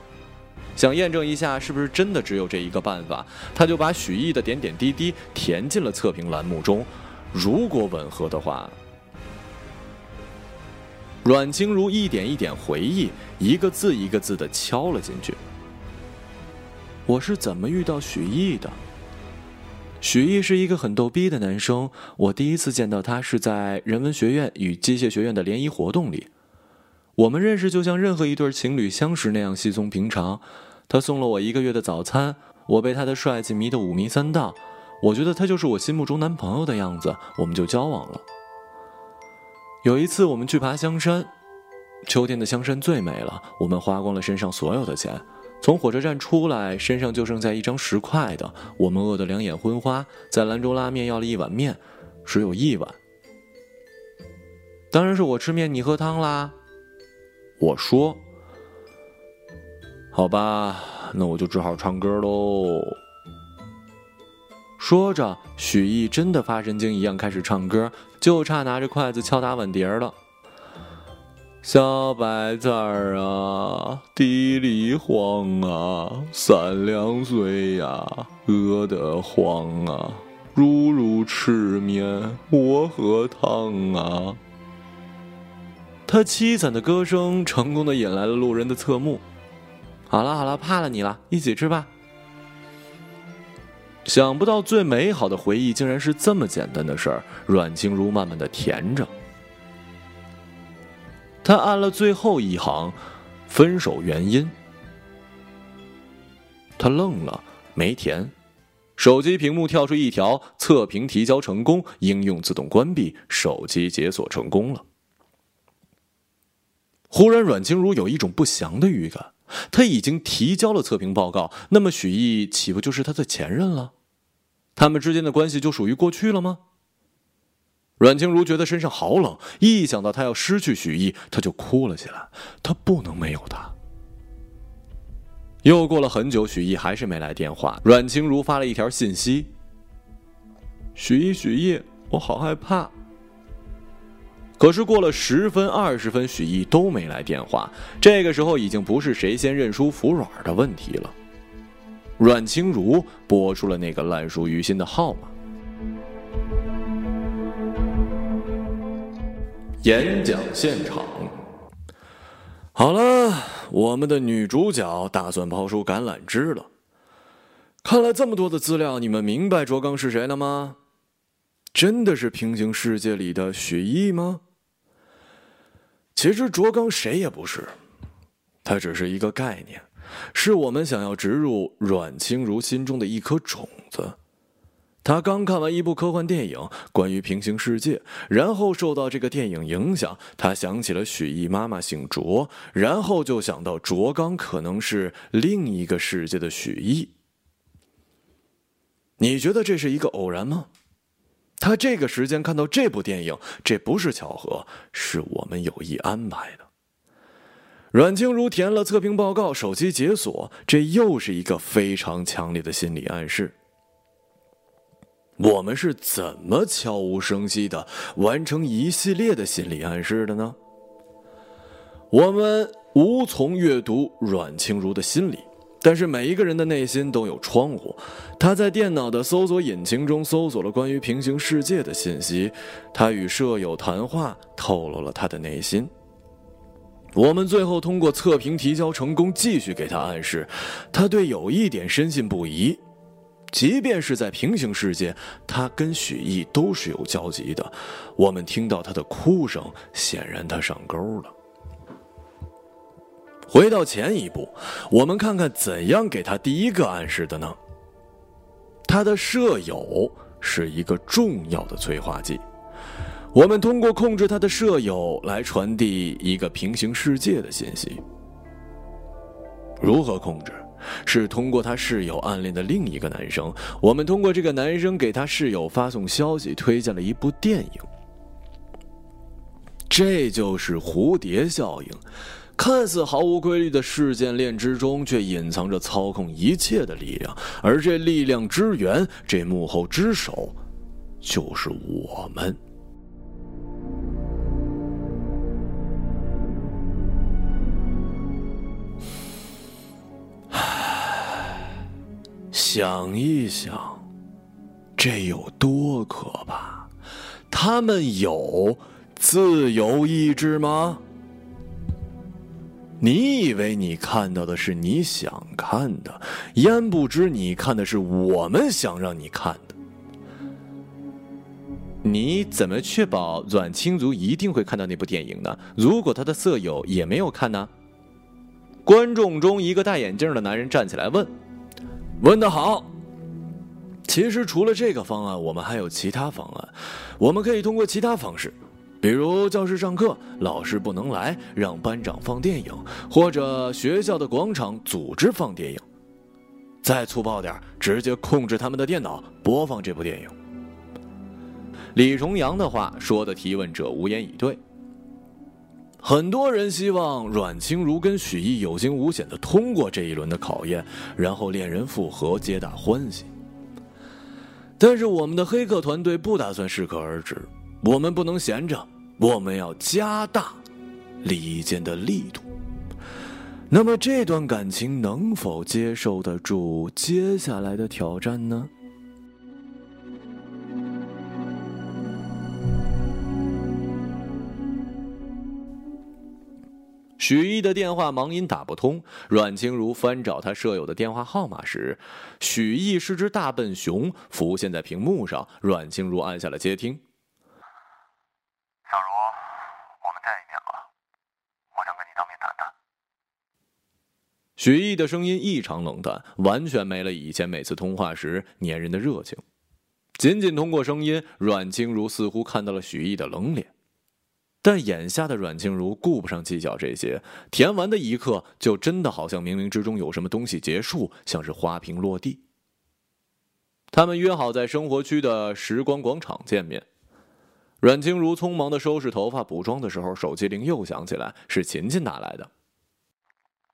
想验证一下是不是真的只有这一个办法，他就把许毅的点点滴滴填进了测评栏目中。如果吻合的话，阮清如一点一点回忆，一个字一个字的敲了进去。我是怎么遇到许毅的？许毅是一个很逗逼的男生。我第一次见到他是在人文学院与机械学院的联谊活动里。我们认识就像任何一对情侣相识那样稀松平常。他送了我一个月的早餐，我被他的帅气迷得五迷三道。我觉得他就是我心目中男朋友的样子，我们就交往了。有一次我们去爬香山，秋天的香山最美了。我们花光了身上所有的钱。从火车站出来，身上就剩下一张十块的。我们饿得两眼昏花，在兰州拉面要了一碗面，只有一碗。当然是我吃面，你喝汤啦。我说：“好吧，那我就只好唱歌喽。”说着，许毅真的发神经一样开始唱歌，就差拿着筷子敲打碗碟了。小白菜儿啊，地里黄啊，三两岁呀，饿得慌啊，如如吃面，我喝汤啊。他凄惨的歌声成功的引来了路人的侧目。好了好了，怕了你了，一起吃吧。想不到最美好的回忆竟然是这么简单的事儿。阮清如慢慢的填着。他按了最后一行，分手原因。他愣了，没填，手机屏幕跳出一条测评提交成功，应用自动关闭，手机解锁成功了。忽然，阮清如有一种不祥的预感。他已经提交了测评报告，那么许毅岂不就是他的前任了？他们之间的关系就属于过去了吗？阮清如觉得身上好冷，一想到他要失去许毅，他就哭了起来。他不能没有他。又过了很久，许毅还是没来电话。阮清如发了一条信息：“许毅，许毅，我好害怕。”可是过了十分、二十分，许毅都没来电话。这个时候已经不是谁先认输服软的问题了。阮清如拨出了那个烂熟于心的号码。演讲现场，好了，我们的女主角打算抛出橄榄枝了。看了这么多的资料，你们明白卓刚是谁了吗？真的是平行世界里的许毅吗？其实卓刚谁也不是，他只是一个概念，是我们想要植入阮清如心中的一颗种子。他刚看完一部科幻电影，关于平行世界，然后受到这个电影影响，他想起了许毅妈妈姓卓，然后就想到卓刚可能是另一个世界的许毅。你觉得这是一个偶然吗？他这个时间看到这部电影，这不是巧合，是我们有意安排的。阮清如填了测评报告，手机解锁，这又是一个非常强烈的心理暗示。我们是怎么悄无声息的完成一系列的心理暗示的呢？我们无从阅读阮清如的心理。但是每一个人的内心都有窗户，他在电脑的搜索引擎中搜索了关于平行世界的信息，他与舍友谈话透露了他的内心。我们最后通过测评提交成功，继续给他暗示，他对有一点深信不疑，即便是在平行世界，他跟许毅都是有交集的。我们听到他的哭声，显然他上钩了。回到前一步，我们看看怎样给他第一个暗示的呢？他的舍友是一个重要的催化剂，我们通过控制他的舍友来传递一个平行世界的信息。如何控制？是通过他室友暗恋的另一个男生，我们通过这个男生给他室友发送消息，推荐了一部电影。这就是蝴蝶效应。看似毫无规律的事件链之中，却隐藏着操控一切的力量，而这力量之源，这幕后之手，就是我们。想一想，这有多可怕？他们有自由意志吗？你以为你看到的是你想看的，焉不知你看的是我们想让你看的。你怎么确保阮清族一定会看到那部电影呢？如果他的色友也没有看呢？观众中一个戴眼镜的男人站起来问：“问得好。其实除了这个方案，我们还有其他方案，我们可以通过其他方式。”比如教室上课，老师不能来，让班长放电影，或者学校的广场组织放电影。再粗暴点，直接控制他们的电脑播放这部电影。李重阳的话说的，提问者无言以对。很多人希望阮清如跟许毅有惊无险的通过这一轮的考验，然后恋人复合，皆大欢喜。但是我们的黑客团队不打算适可而止。我们不能闲着，我们要加大离间的力度。那么，这段感情能否接受得住接下来的挑战呢？许毅的电话忙音打不通，阮清如翻找他舍友的电话号码时，许毅是只大笨熊浮现在屏幕上。阮清如按下了接听。小茹，我们见一面吧，我想跟你当面谈谈许毅的声音异常冷淡，完全没了以前每次通话时粘人的热情。仅仅通过声音，阮清如似乎看到了许毅的冷脸。但眼下的阮静如顾不上计较这些，填完的一刻，就真的好像冥冥之中有什么东西结束，像是花瓶落地。他们约好在生活区的时光广场见面。阮静如匆忙的收拾头发、补妆的时候，手机铃又响起来，是琴琴打来的。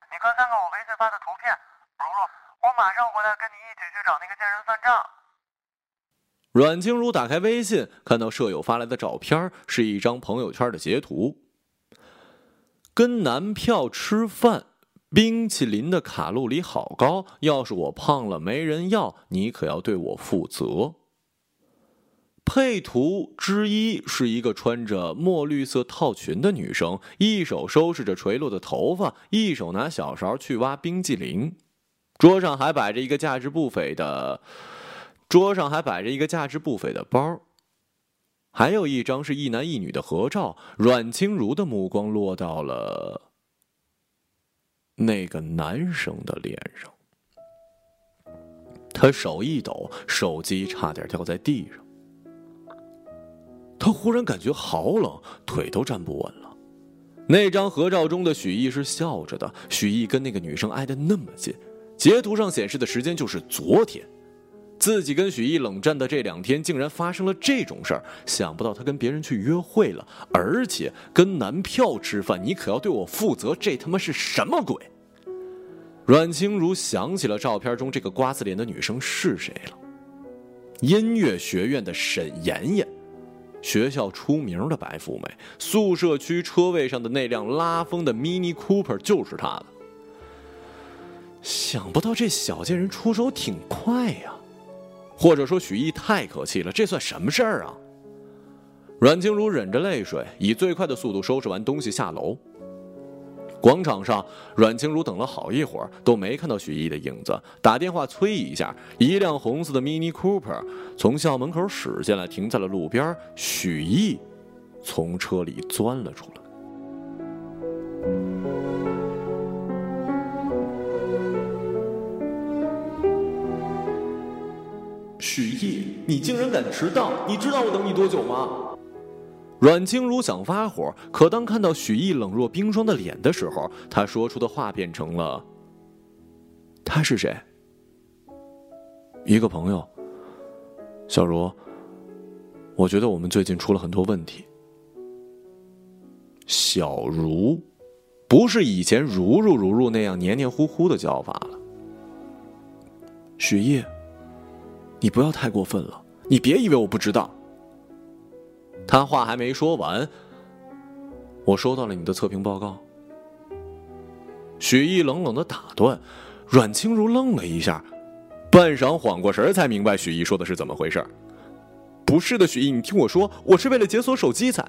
你刚看看我微信发的图片，如如，我马上回来跟你一起去找那个贱人算账。阮清如打开微信，看到舍友发来的照片，是一张朋友圈的截图。跟男票吃饭，冰淇淋的卡路里好高，要是我胖了没人要，你可要对我负责。配图之一是一个穿着墨绿色套裙的女生，一手收拾着垂落的头发，一手拿小勺去挖冰激凌，桌上还摆着一个价值不菲的。桌上还摆着一个价值不菲的包，还有一张是一男一女的合照。阮清如的目光落到了那个男生的脸上，他手一抖，手机差点掉在地上。他忽然感觉好冷，腿都站不稳了。那张合照中的许毅是笑着的，许毅跟那个女生挨得那么近，截图上显示的时间就是昨天。自己跟许毅冷战的这两天，竟然发生了这种事儿。想不到他跟别人去约会了，而且跟男票吃饭，你可要对我负责。这他妈是什么鬼？阮清如想起了照片中这个瓜子脸的女生是谁了？音乐学院的沈妍妍，学校出名的白富美，宿舍区车位上的那辆拉风的 Mini Cooper 就是她的。想不到这小贱人出手挺快呀！或者说许毅太可气了，这算什么事儿啊？阮清如忍着泪水，以最快的速度收拾完东西下楼。广场上，阮清如等了好一会儿，都没看到许毅的影子。打电话催一下，一辆红色的 Mini Cooper 从校门口驶进来，停在了路边。许毅从车里钻了出来。许毅，你竟然敢迟到！你知道我等你多久吗？阮清如想发火，可当看到许毅冷若冰霜的脸的时候，他说出的话变成了：“他是谁？”一个朋友。小茹，我觉得我们最近出了很多问题。小茹，不是以前如如如如那样黏黏糊糊的叫法了。许毅。你不要太过分了，你别以为我不知道。他话还没说完，我收到了你的测评报告。许毅冷冷的打断，阮清如愣了一下，半晌缓过神儿才明白许毅说的是怎么回事。不是的，许毅，你听我说，我是为了解锁手机才。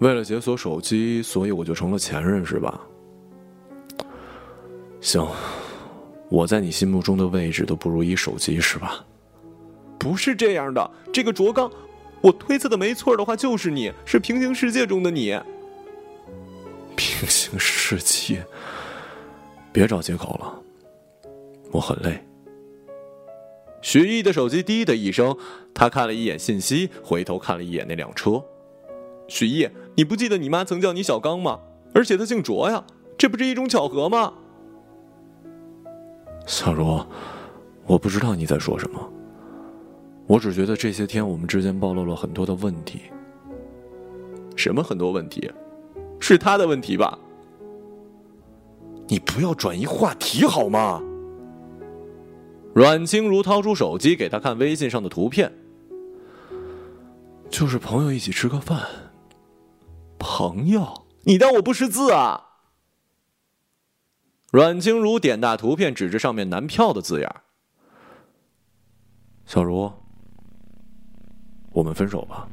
为了解锁手机，所以我就成了前任，是吧？行。我在你心目中的位置都不如一手机，是吧？不是这样的，这个卓刚，我推测的没错的话，就是你，是平行世界中的你。平行世界，别找借口了，我很累。徐毅的手机滴的一声，他看了一眼信息，回头看了一眼那辆车。徐毅，你不记得你妈曾叫你小刚吗？而且他姓卓呀，这不是一种巧合吗？小茹，我不知道你在说什么。我只觉得这些天我们之间暴露了很多的问题。什么很多问题？是他的问题吧？你不要转移话题好吗？阮清如掏出手机给他看微信上的图片，就是朋友一起吃个饭。朋友，你当我不识字啊？阮清如点大图片，指着上面“男票”的字眼小茹，我们分手吧。”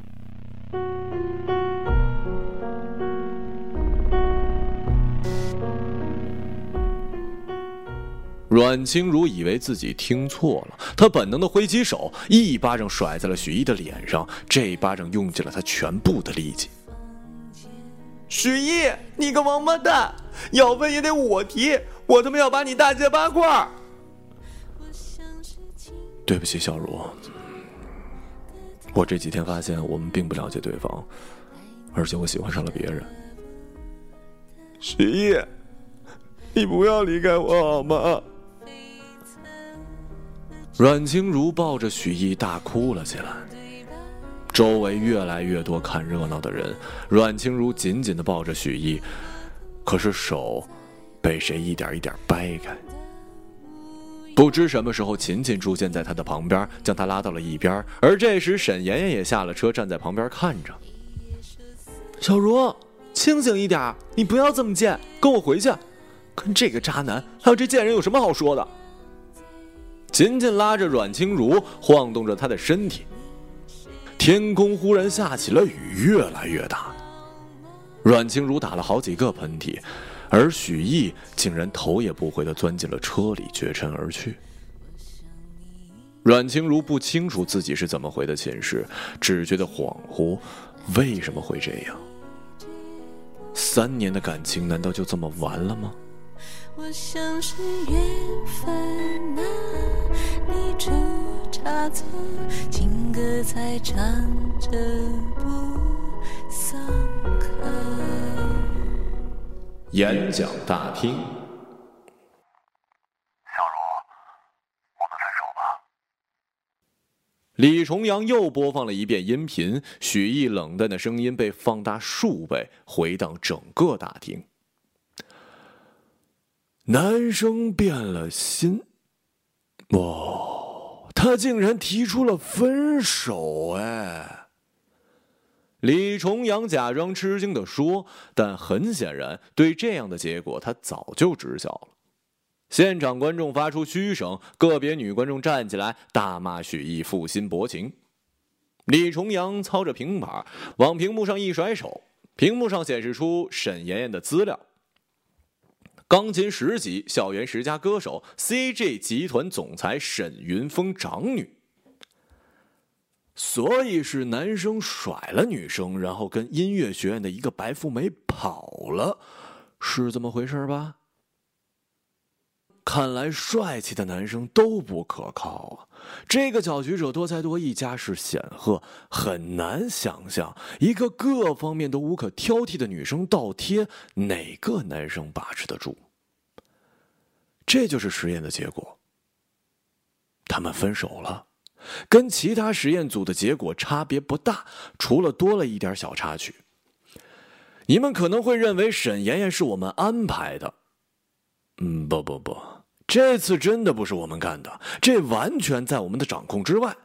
阮清如以为自己听错了，她本能的挥起手，一巴掌甩在了许毅的脸上，这一巴掌用尽了他全部的力气。许毅，你个王八蛋！要分也得我提，我他妈要把你大卸八块！对不起，小茹，我这几天发现我们并不了解对方，而且我喜欢上了别人。许艺，你不要离开我好吗？阮清如抱着许艺大哭了起来。周围越来越多看热闹的人，阮清如紧紧的抱着许毅，可是手被谁一点一点掰开。不知什么时候，琴琴出现在他的旁边，将他拉到了一边。而这时，沈妍妍也下了车，站在旁边看着。小茹，清醒一点，你不要这么贱，跟我回去。跟这个渣男还有这贱人有什么好说的？琴琴拉着阮清如，晃动着她的身体。天空忽然下起了雨，越来越大。阮清如打了好几个喷嚏，而许毅竟然头也不回的钻进了车里，绝尘而去。阮清如不清楚自己是怎么回的寝室，只觉得恍惚。为什么会这样？三年的感情难道就这么完了吗？我像是缘分啊，你出差错，情歌才唱着不松口。演讲大厅，小茹，我们分手吧。李重阳又播放了一遍音频，许毅冷淡的声音被放大数倍，回荡整个大厅。男生变了心，哇！他竟然提出了分手！哎，李重阳假装吃惊的说，但很显然，对这样的结果他早就知晓了。现场观众发出嘘声，个别女观众站起来大骂许毅负心薄情。李重阳操着平板往屏幕上一甩手，屏幕上显示出沈妍妍的资料。钢琴十级，校园十佳歌手，CJ 集团总裁沈云峰长女。所以是男生甩了女生，然后跟音乐学院的一个白富美跑了，是这么回事吧？看来帅气的男生都不可靠啊！这个搅局者多才多艺，家世显赫，很难想象一个各方面都无可挑剔的女生倒贴，哪个男生把持得住？这就是实验的结果。他们分手了，跟其他实验组的结果差别不大，除了多了一点小插曲。你们可能会认为沈妍妍是我们安排的，嗯，不不不。这次真的不是我们干的，这完全在我们的掌控之外。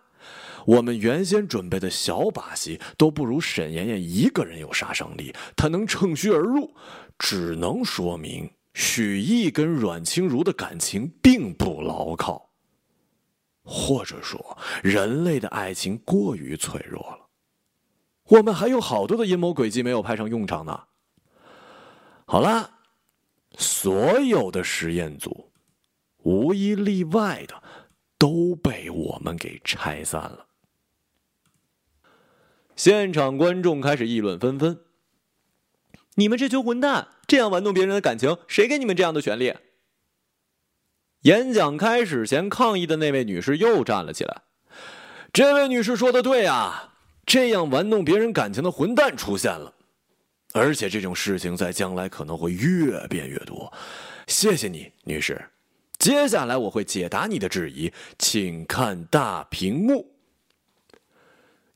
我们原先准备的小把戏都不如沈妍妍一个人有杀伤力，她能乘虚而入，只能说明许毅跟阮清如的感情并不牢靠，或者说人类的爱情过于脆弱了。我们还有好多的阴谋诡计没有派上用场呢。好了，所有的实验组。无一例外的都被我们给拆散了。现场观众开始议论纷纷：“你们这群混蛋，这样玩弄别人的感情，谁给你们这样的权利？”演讲开始前，抗议的那位女士又站了起来：“这位女士说的对啊，这样玩弄别人感情的混蛋出现了，而且这种事情在将来可能会越变越多。”谢谢你，女士。接下来我会解答你的质疑，请看大屏幕。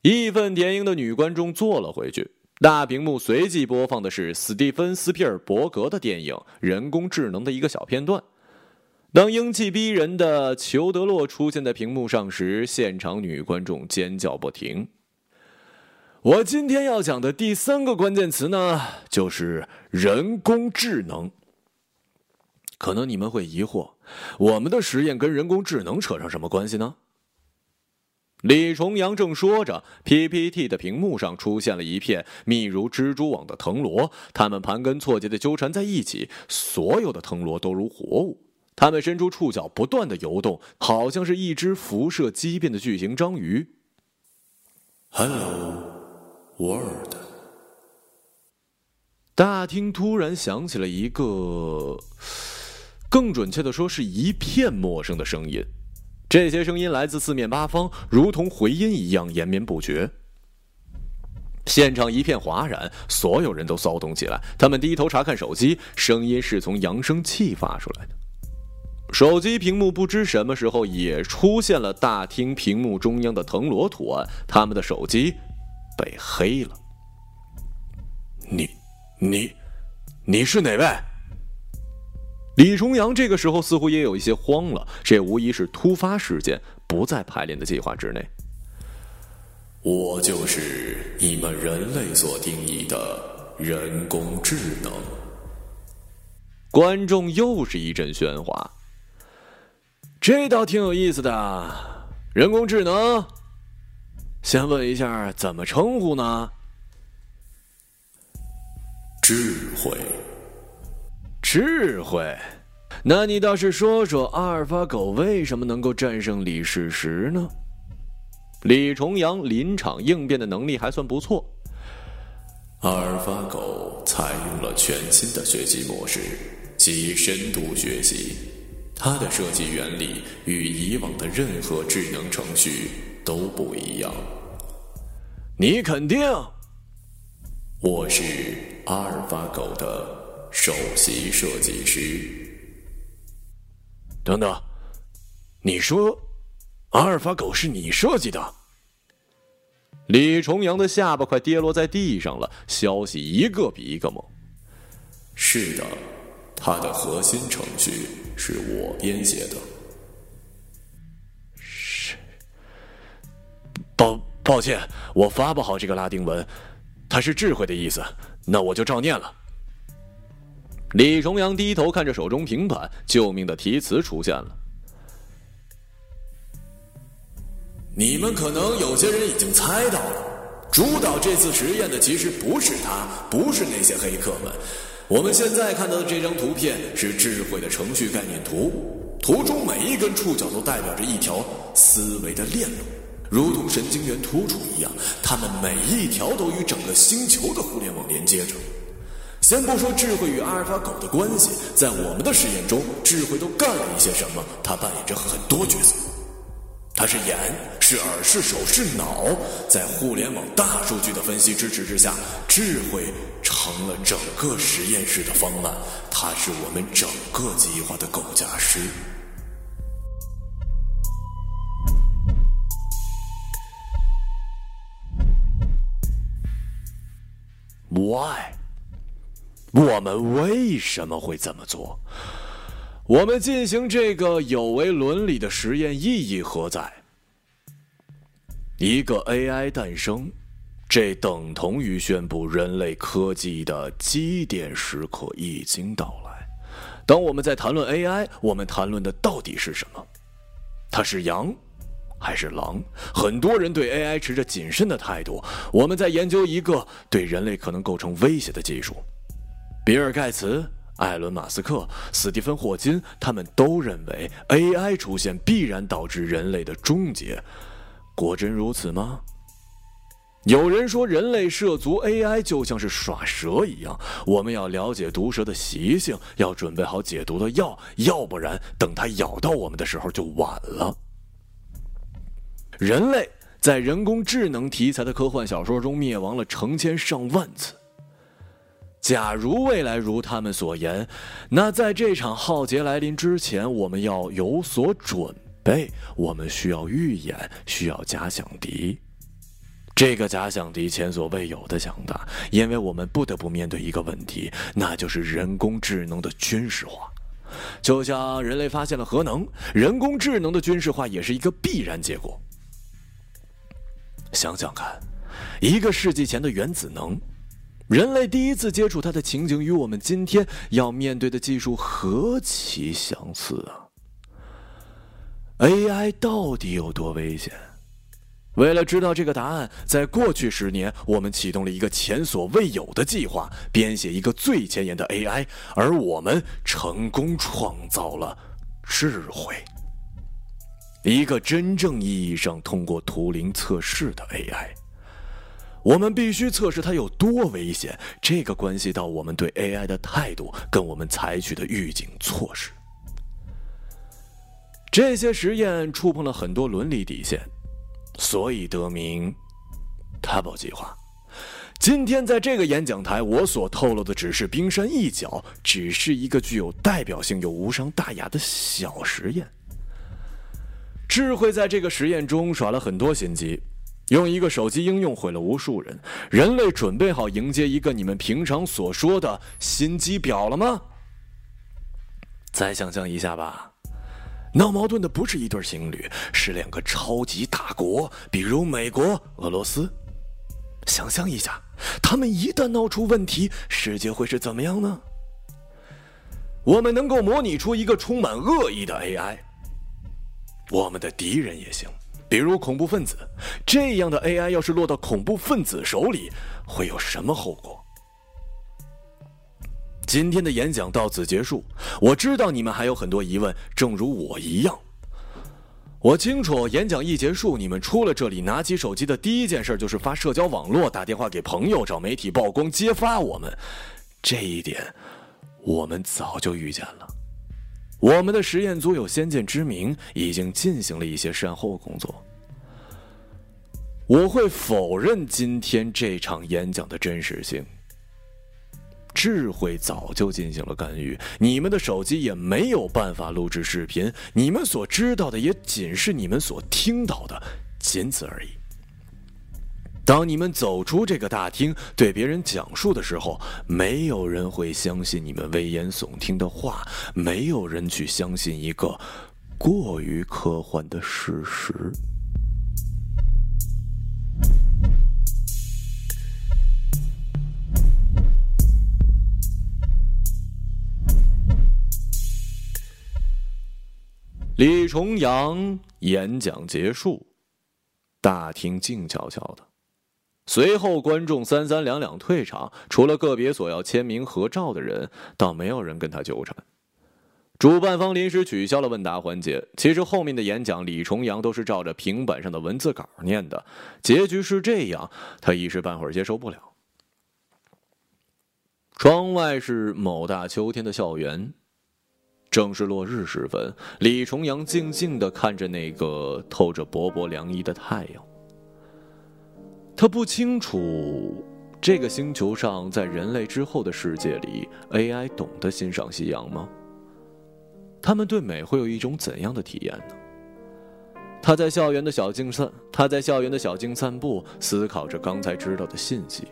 义愤填膺的女观众坐了回去。大屏幕随即播放的是斯蒂芬斯皮尔伯格的电影《人工智能》的一个小片段。当英气逼人的裘德洛出现在屏幕上时，现场女观众尖叫不停。我今天要讲的第三个关键词呢，就是人工智能。可能你们会疑惑，我们的实验跟人工智能扯上什么关系呢？李重阳正说着，PPT 的屏幕上出现了一片密如蜘蛛网的藤萝，它们盘根错节的纠缠在一起，所有的藤萝都如活物，它们伸出触角，不断的游动，好像是一只辐射畸变的巨型章鱼。Hello World。大厅突然响起了一个。更准确的说，是一片陌生的声音。这些声音来自四面八方，如同回音一样延绵不绝。现场一片哗然，所有人都骚动起来。他们低头查看手机，声音是从扬声器发出来的。手机屏幕不知什么时候也出现了大厅屏幕中央的藤萝图案，他们的手机被黑了。你，你，你是哪位？李重阳这个时候似乎也有一些慌了，这无疑是突发事件，不在排练的计划之内。我就是你们人类所定义的人工智能。观众又是一阵喧哗。这倒挺有意思的，人工智能。先问一下，怎么称呼呢？智慧。智慧，那你倒是说说阿尔法狗为什么能够战胜李世石呢？李重阳临场应变的能力还算不错。阿尔法狗采用了全新的学习模式，即深度学习。它的设计原理与以往的任何智能程序都不一样。你肯定？我是阿尔法狗的。首席设计师。等等，你说阿尔法狗是你设计的？李重阳的下巴快跌落在地上了。消息一个比一个猛。是的，它的核心程序是我编写的。是。抱抱歉，我发不好这个拉丁文，它是智慧的意思，那我就照念了。李重阳低头看着手中平板，救命的题词出现了。你们可能有些人已经猜到了，主导这次实验的其实不是他，不是那些黑客们。我们现在看到的这张图片是智慧的程序概念图，图中每一根触角都代表着一条思维的链路，如同神经元突触一样，它们每一条都与整个星球的互联网连接着。先不说智慧与阿尔法狗的关系，在我们的实验中，智慧都干了一些什么？它扮演着很多角色。它是眼，是耳，是手，是脑。在互联网大数据的分析支持之下，智慧成了整个实验室的方案。它是我们整个计划的构架师。Why？我们为什么会这么做？我们进行这个有违伦理的实验意义何在？一个 AI 诞生，这等同于宣布人类科技的基点时刻已经到来。当我们在谈论 AI，我们谈论的到底是什么？它是羊，还是狼？很多人对 AI 持着谨慎的态度。我们在研究一个对人类可能构成威胁的技术。比尔·盖茨、艾伦·马斯克、斯蒂芬·霍金，他们都认为 AI 出现必然导致人类的终结。果真如此吗？有人说，人类涉足 AI 就像是耍蛇一样，我们要了解毒蛇的习性，要准备好解毒的药，要不然等它咬到我们的时候就晚了。人类在人工智能题材的科幻小说中灭亡了成千上万次。假如未来如他们所言，那在这场浩劫来临之前，我们要有所准备。我们需要预演，需要假想敌。这个假想敌前所未有的强大，因为我们不得不面对一个问题，那就是人工智能的军事化。就像人类发现了核能，人工智能的军事化也是一个必然结果。想想看，一个世纪前的原子能。人类第一次接触它的情景，与我们今天要面对的技术何其相似啊！AI 到底有多危险？为了知道这个答案，在过去十年，我们启动了一个前所未有的计划，编写一个最前沿的 AI，而我们成功创造了智慧，一个真正意义上通过图灵测试的 AI。我们必须测试它有多危险，这个关系到我们对 AI 的态度跟我们采取的预警措施。这些实验触碰了很多伦理底线，所以得名 “Table 计划”。今天在这个演讲台，我所透露的只是冰山一角，只是一个具有代表性又无伤大雅的小实验。智慧在这个实验中耍了很多心机，用一个手机应用毁了无数人。人类准备好迎接一个你们平常所说的心机婊了吗？再想象一下吧，闹矛盾的不是一对情侣，是两个超级大国，比如美国、俄罗斯。想象一下，他们一旦闹出问题，世界会是怎么样呢？我们能够模拟出一个充满恶意的 AI，我们的敌人也行，比如恐怖分子。这样的 AI 要是落到恐怖分子手里，会有什么后果？今天的演讲到此结束。我知道你们还有很多疑问，正如我一样。我清楚，演讲一结束，你们出了这里，拿起手机的第一件事就是发社交网络，打电话给朋友，找媒体曝光，揭发我们。这一点，我们早就预见了。我们的实验组有先见之明，已经进行了一些善后工作。我会否认今天这场演讲的真实性。智慧早就进行了干预，你们的手机也没有办法录制视频，你们所知道的也仅是你们所听到的，仅此而已。当你们走出这个大厅，对别人讲述的时候，没有人会相信你们危言耸听的话，没有人去相信一个过于科幻的事实。李重阳演讲结束，大厅静悄悄的。随后，观众三三两两退场，除了个别索要签名合照的人，倒没有人跟他纠缠。主办方临时取消了问答环节。其实后面的演讲，李重阳都是照着平板上的文字稿念的。结局是这样，他一时半会儿接受不了。窗外是某大秋天的校园。正是落日时分，李重阳静静的看着那个透着薄薄凉意的太阳。他不清楚，这个星球上，在人类之后的世界里，AI 懂得欣赏夕阳吗？他们对美会有一种怎样的体验呢？他在校园的小径散，他在校园的小径散步，思考着刚才知道的信息。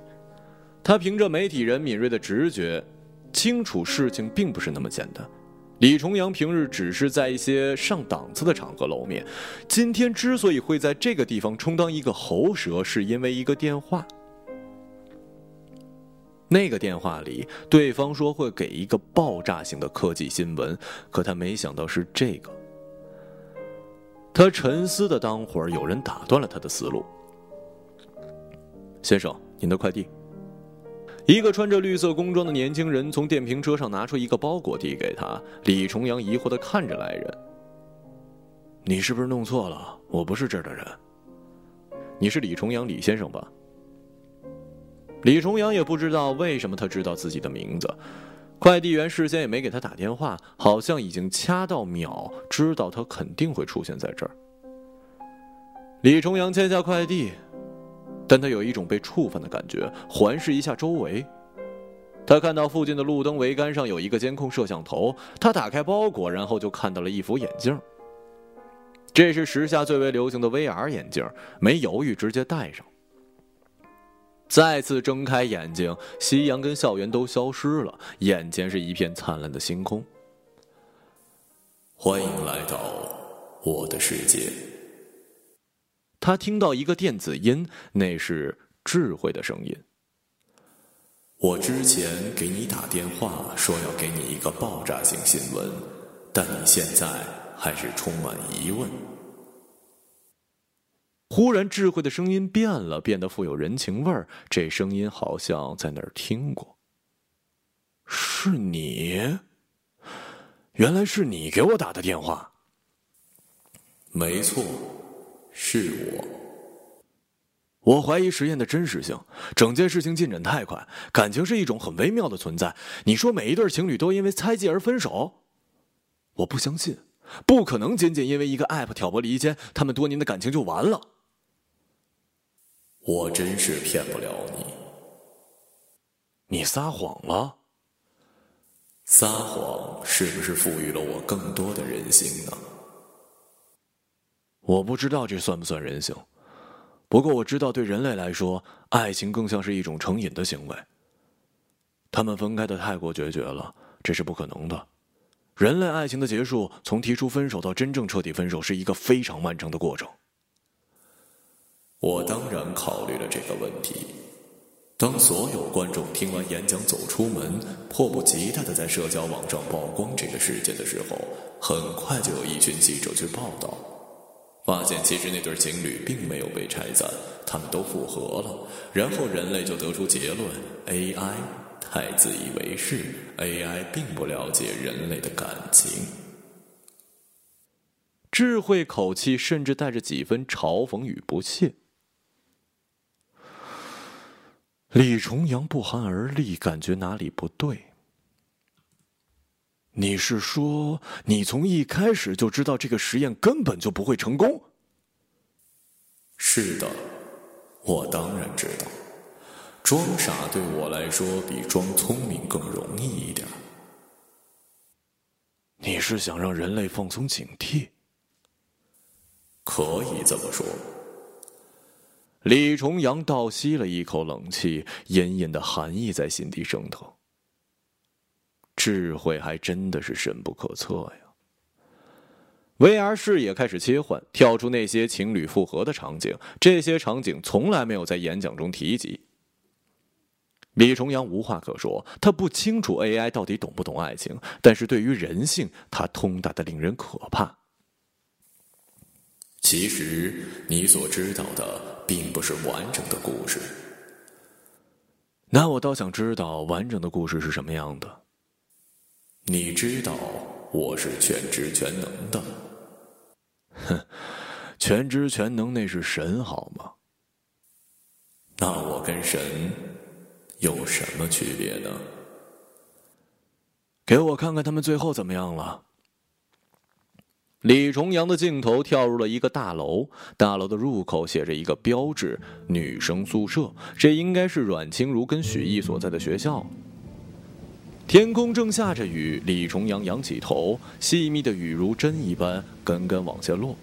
他凭着媒体人敏锐的直觉，清楚事情并不是那么简单。李重阳平日只是在一些上档次的场合露面，今天之所以会在这个地方充当一个喉舌，是因为一个电话。那个电话里，对方说会给一个爆炸性的科技新闻，可他没想到是这个。他沉思的当会儿，有人打断了他的思路：“先生，您的快递。”一个穿着绿色工装的年轻人从电瓶车上拿出一个包裹递给他。李重阳疑惑的看着来人：“你是不是弄错了？我不是这儿的人。你是李重阳李先生吧？”李重阳也不知道为什么他知道自己的名字。快递员事先也没给他打电话，好像已经掐到秒，知道他肯定会出现在这儿。李重阳签下快递。但他有一种被触犯的感觉，环视一下周围，他看到附近的路灯桅杆上有一个监控摄像头。他打开包裹，然后就看到了一副眼镜。这是时下最为流行的 VR 眼镜，没犹豫直接戴上。再次睁开眼睛，夕阳跟校园都消失了，眼前是一片灿烂的星空。欢迎来到我的世界。他听到一个电子音，那是智慧的声音。我之前给你打电话说要给你一个爆炸性新闻，但你现在还是充满疑问。忽然，智慧的声音变了，变得富有人情味儿。这声音好像在哪儿听过。是你？原来是你给我打的电话。没错。是我，我怀疑实验的真实性。整件事情进展太快，感情是一种很微妙的存在。你说每一对情侣都因为猜忌而分手，我不相信。不可能仅仅因为一个 app 挑拨离间，他们多年的感情就完了。我真是骗不了你。你撒谎了。撒谎是不是赋予了我更多的人性呢？我不知道这算不算人性，不过我知道，对人类来说，爱情更像是一种成瘾的行为。他们分开的太过决绝了，这是不可能的。人类爱情的结束，从提出分手到真正彻底分手，是一个非常漫长的过程。我当然考虑了这个问题。当所有观众听完演讲走出门，迫不及待的在社交网上曝光这个事件的时候，很快就有一群记者去报道，发现其实那对情侣并没有被拆散，他们都复合了。然后人类就得出结论：AI 太自以为是，AI 并不了解人类的感情。智慧口气甚至带着几分嘲讽与不屑。李重阳不寒而栗，感觉哪里不对。你是说，你从一开始就知道这个实验根本就不会成功？是的，我当然知道。装傻对我来说比装聪明更容易一点。你是想让人类放松警惕？可以这么说。李重阳倒吸了一口冷气，隐隐的寒意在心底升腾。智慧还真的是深不可测呀。VR 视野开始切换，跳出那些情侣复合的场景，这些场景从来没有在演讲中提及。李重阳无话可说，他不清楚 AI 到底懂不懂爱情，但是对于人性，他通达的令人可怕。其实你所知道的并不是完整的故事。那我倒想知道完整的故事是什么样的。你知道我是全知全能的。哼，全知全能那是神好吗？那我跟神有什么区别呢？给我看看他们最后怎么样了。李重阳的镜头跳入了一个大楼，大楼的入口写着一个标志“女生宿舍”，这应该是阮清如跟许艺所在的学校。天空正下着雨，李重阳仰起头，细密的雨如针一般根根往下落。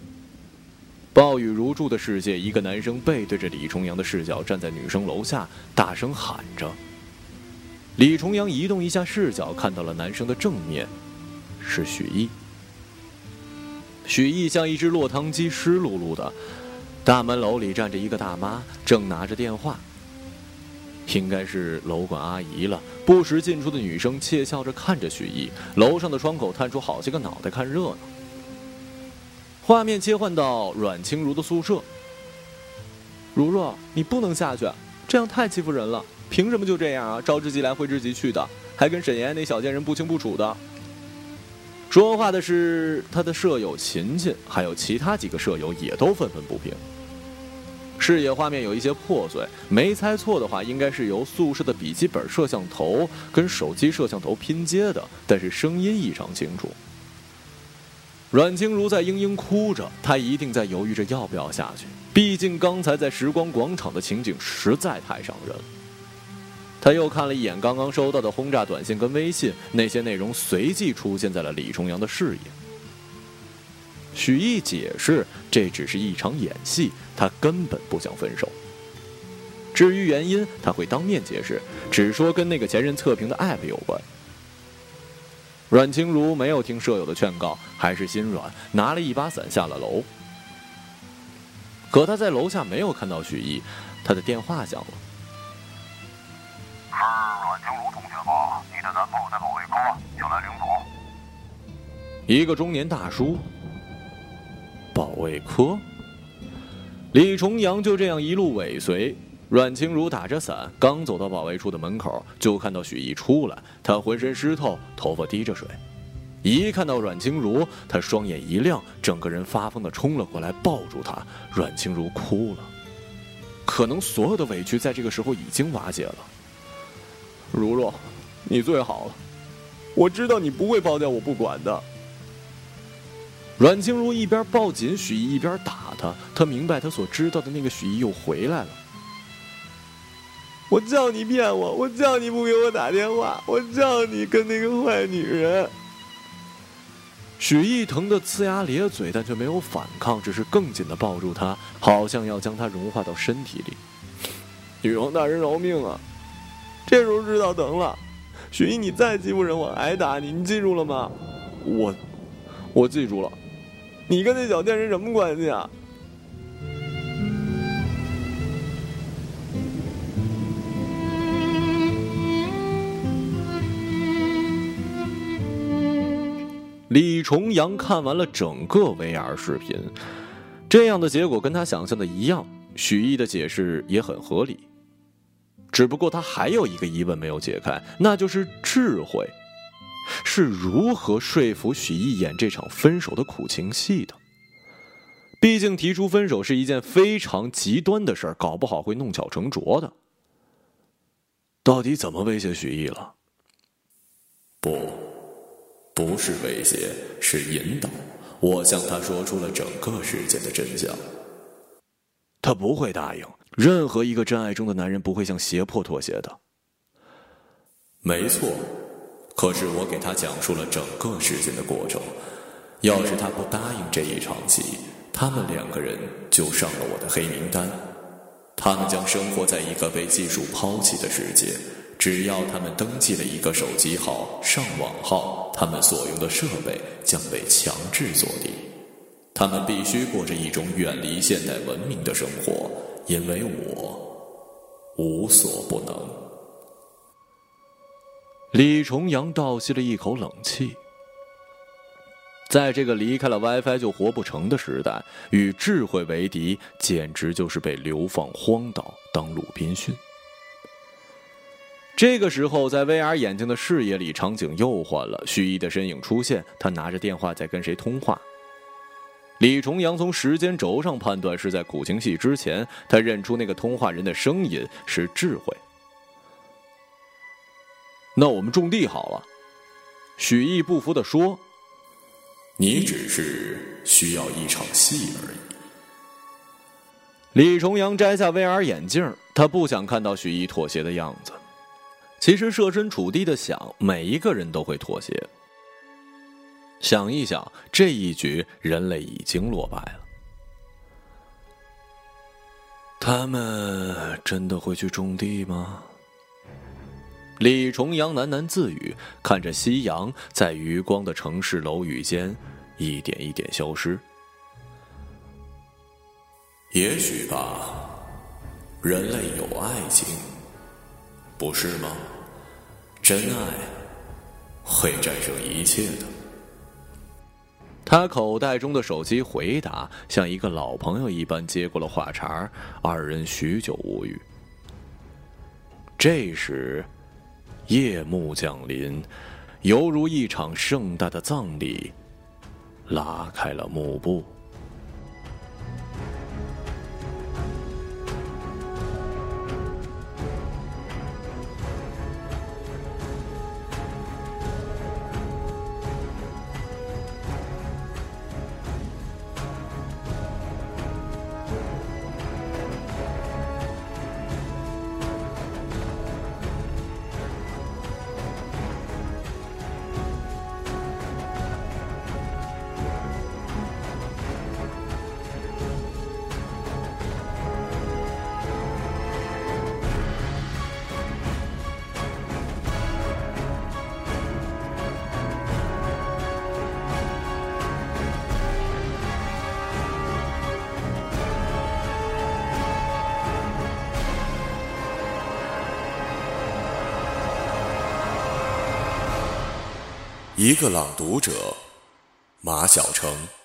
暴雨如注的世界，一个男生背对着李重阳的视角站在女生楼下，大声喊着。李重阳移动一下视角，看到了男生的正面，是许毅。许毅像一只落汤鸡，湿漉漉的。大门楼里站着一个大妈，正拿着电话。应该是楼管阿姨了。不时进出的女生窃笑着看着许艺。楼上的窗口探出好些个脑袋看热闹。画面切换到阮清如的宿舍。如若，你不能下去，这样太欺负人了。凭什么就这样啊？招之即来，挥之即去的，还跟沈岩那小贱人不清不楚的。说话的是他的舍友琴琴，还有其他几个舍友也都愤愤不平。视野画面有一些破碎，没猜错的话，应该是由宿舍的笔记本摄像头跟手机摄像头拼接的，但是声音异常清楚。阮清如在嘤嘤哭着，她一定在犹豫着要不要下去，毕竟刚才在时光广场的情景实在太伤人。他又看了一眼刚刚收到的轰炸短信跟微信，那些内容随即出现在了李重阳的视野。许毅解释，这只是一场演戏，他根本不想分手。至于原因，他会当面解释，只说跟那个前任测评的 app 有关。阮清如没有听舍友的劝告，还是心软，拿了一把伞下了楼。可他在楼下没有看到许毅，他的电话响了。是阮清如同学吧？你的男朋友在保卫科，请来领走。一个中年大叔。保卫科。李重阳就这样一路尾随。阮清如打着伞，刚走到保卫处的门口，就看到许毅出来。他浑身湿透，头发滴着水。一看到阮清如，他双眼一亮，整个人发疯的冲了过来，抱住她。阮清如哭了。可能所有的委屈在这个时候已经瓦解了。如若，你最好了，我知道你不会抛掉我不管的。阮清如一边抱紧许毅，一边打他。他明白，他所知道的那个许毅又回来了。我叫你骗我，我叫你不给我打电话，我叫你跟那个坏女人。许毅疼得呲牙咧嘴，但却没有反抗，只是更紧的抱住他，好像要将他融化到身体里。女王大人饶命啊！这时候知道疼了。许毅，你再欺负人，我挨打你，你记住了吗？我，我记住了。你跟那小贱人什么关系啊？李重阳看完了整个 VR 视频，这样的结果跟他想象的一样。许毅的解释也很合理，只不过他还有一个疑问没有解开，那就是智慧是如何说服许毅演这场分手的苦情戏的。毕竟提出分手是一件非常极端的事儿，搞不好会弄巧成拙的。到底怎么威胁许毅了？不。不是威胁，是引导。我向他说出了整个事件的真相。他不会答应。任何一个真爱中的男人不会向胁迫妥协的。没错，可是我给他讲述了整个事件的过程。要是他不答应这一场戏，他们两个人就上了我的黑名单。他们将生活在一个被技术抛弃的世界。只要他们登记了一个手机号、上网号，他们所用的设备将被强制锁定。他们必须过着一种远离现代文明的生活，因为我无所不能。李重阳倒吸了一口冷气。在这个离开了 WiFi 就活不成的时代，与智慧为敌，简直就是被流放荒岛当鲁滨逊。这个时候，在 VR 眼镜的视野里，场景又换了。徐一的身影出现，他拿着电话在跟谁通话。李重阳从时间轴上判断是在苦情戏之前，他认出那个通话人的声音是智慧。那我们种地好了，许毅不服的说：“你只是需要一场戏而已。”李重阳摘下 VR 眼镜，他不想看到许毅妥协的样子。其实设身处地的想，每一个人都会妥协。想一想，这一局人类已经落败了。他们真的会去种地吗？李重阳喃喃自语，看着夕阳在余光的城市楼宇间一点一点消失。也许吧，人类有爱情。不是吗？真爱会战胜一切的。他口袋中的手机回答，像一个老朋友一般接过了话茬二人许久无语。这时，夜幕降临，犹如一场盛大的葬礼，拉开了幕布。朗读者，马晓成。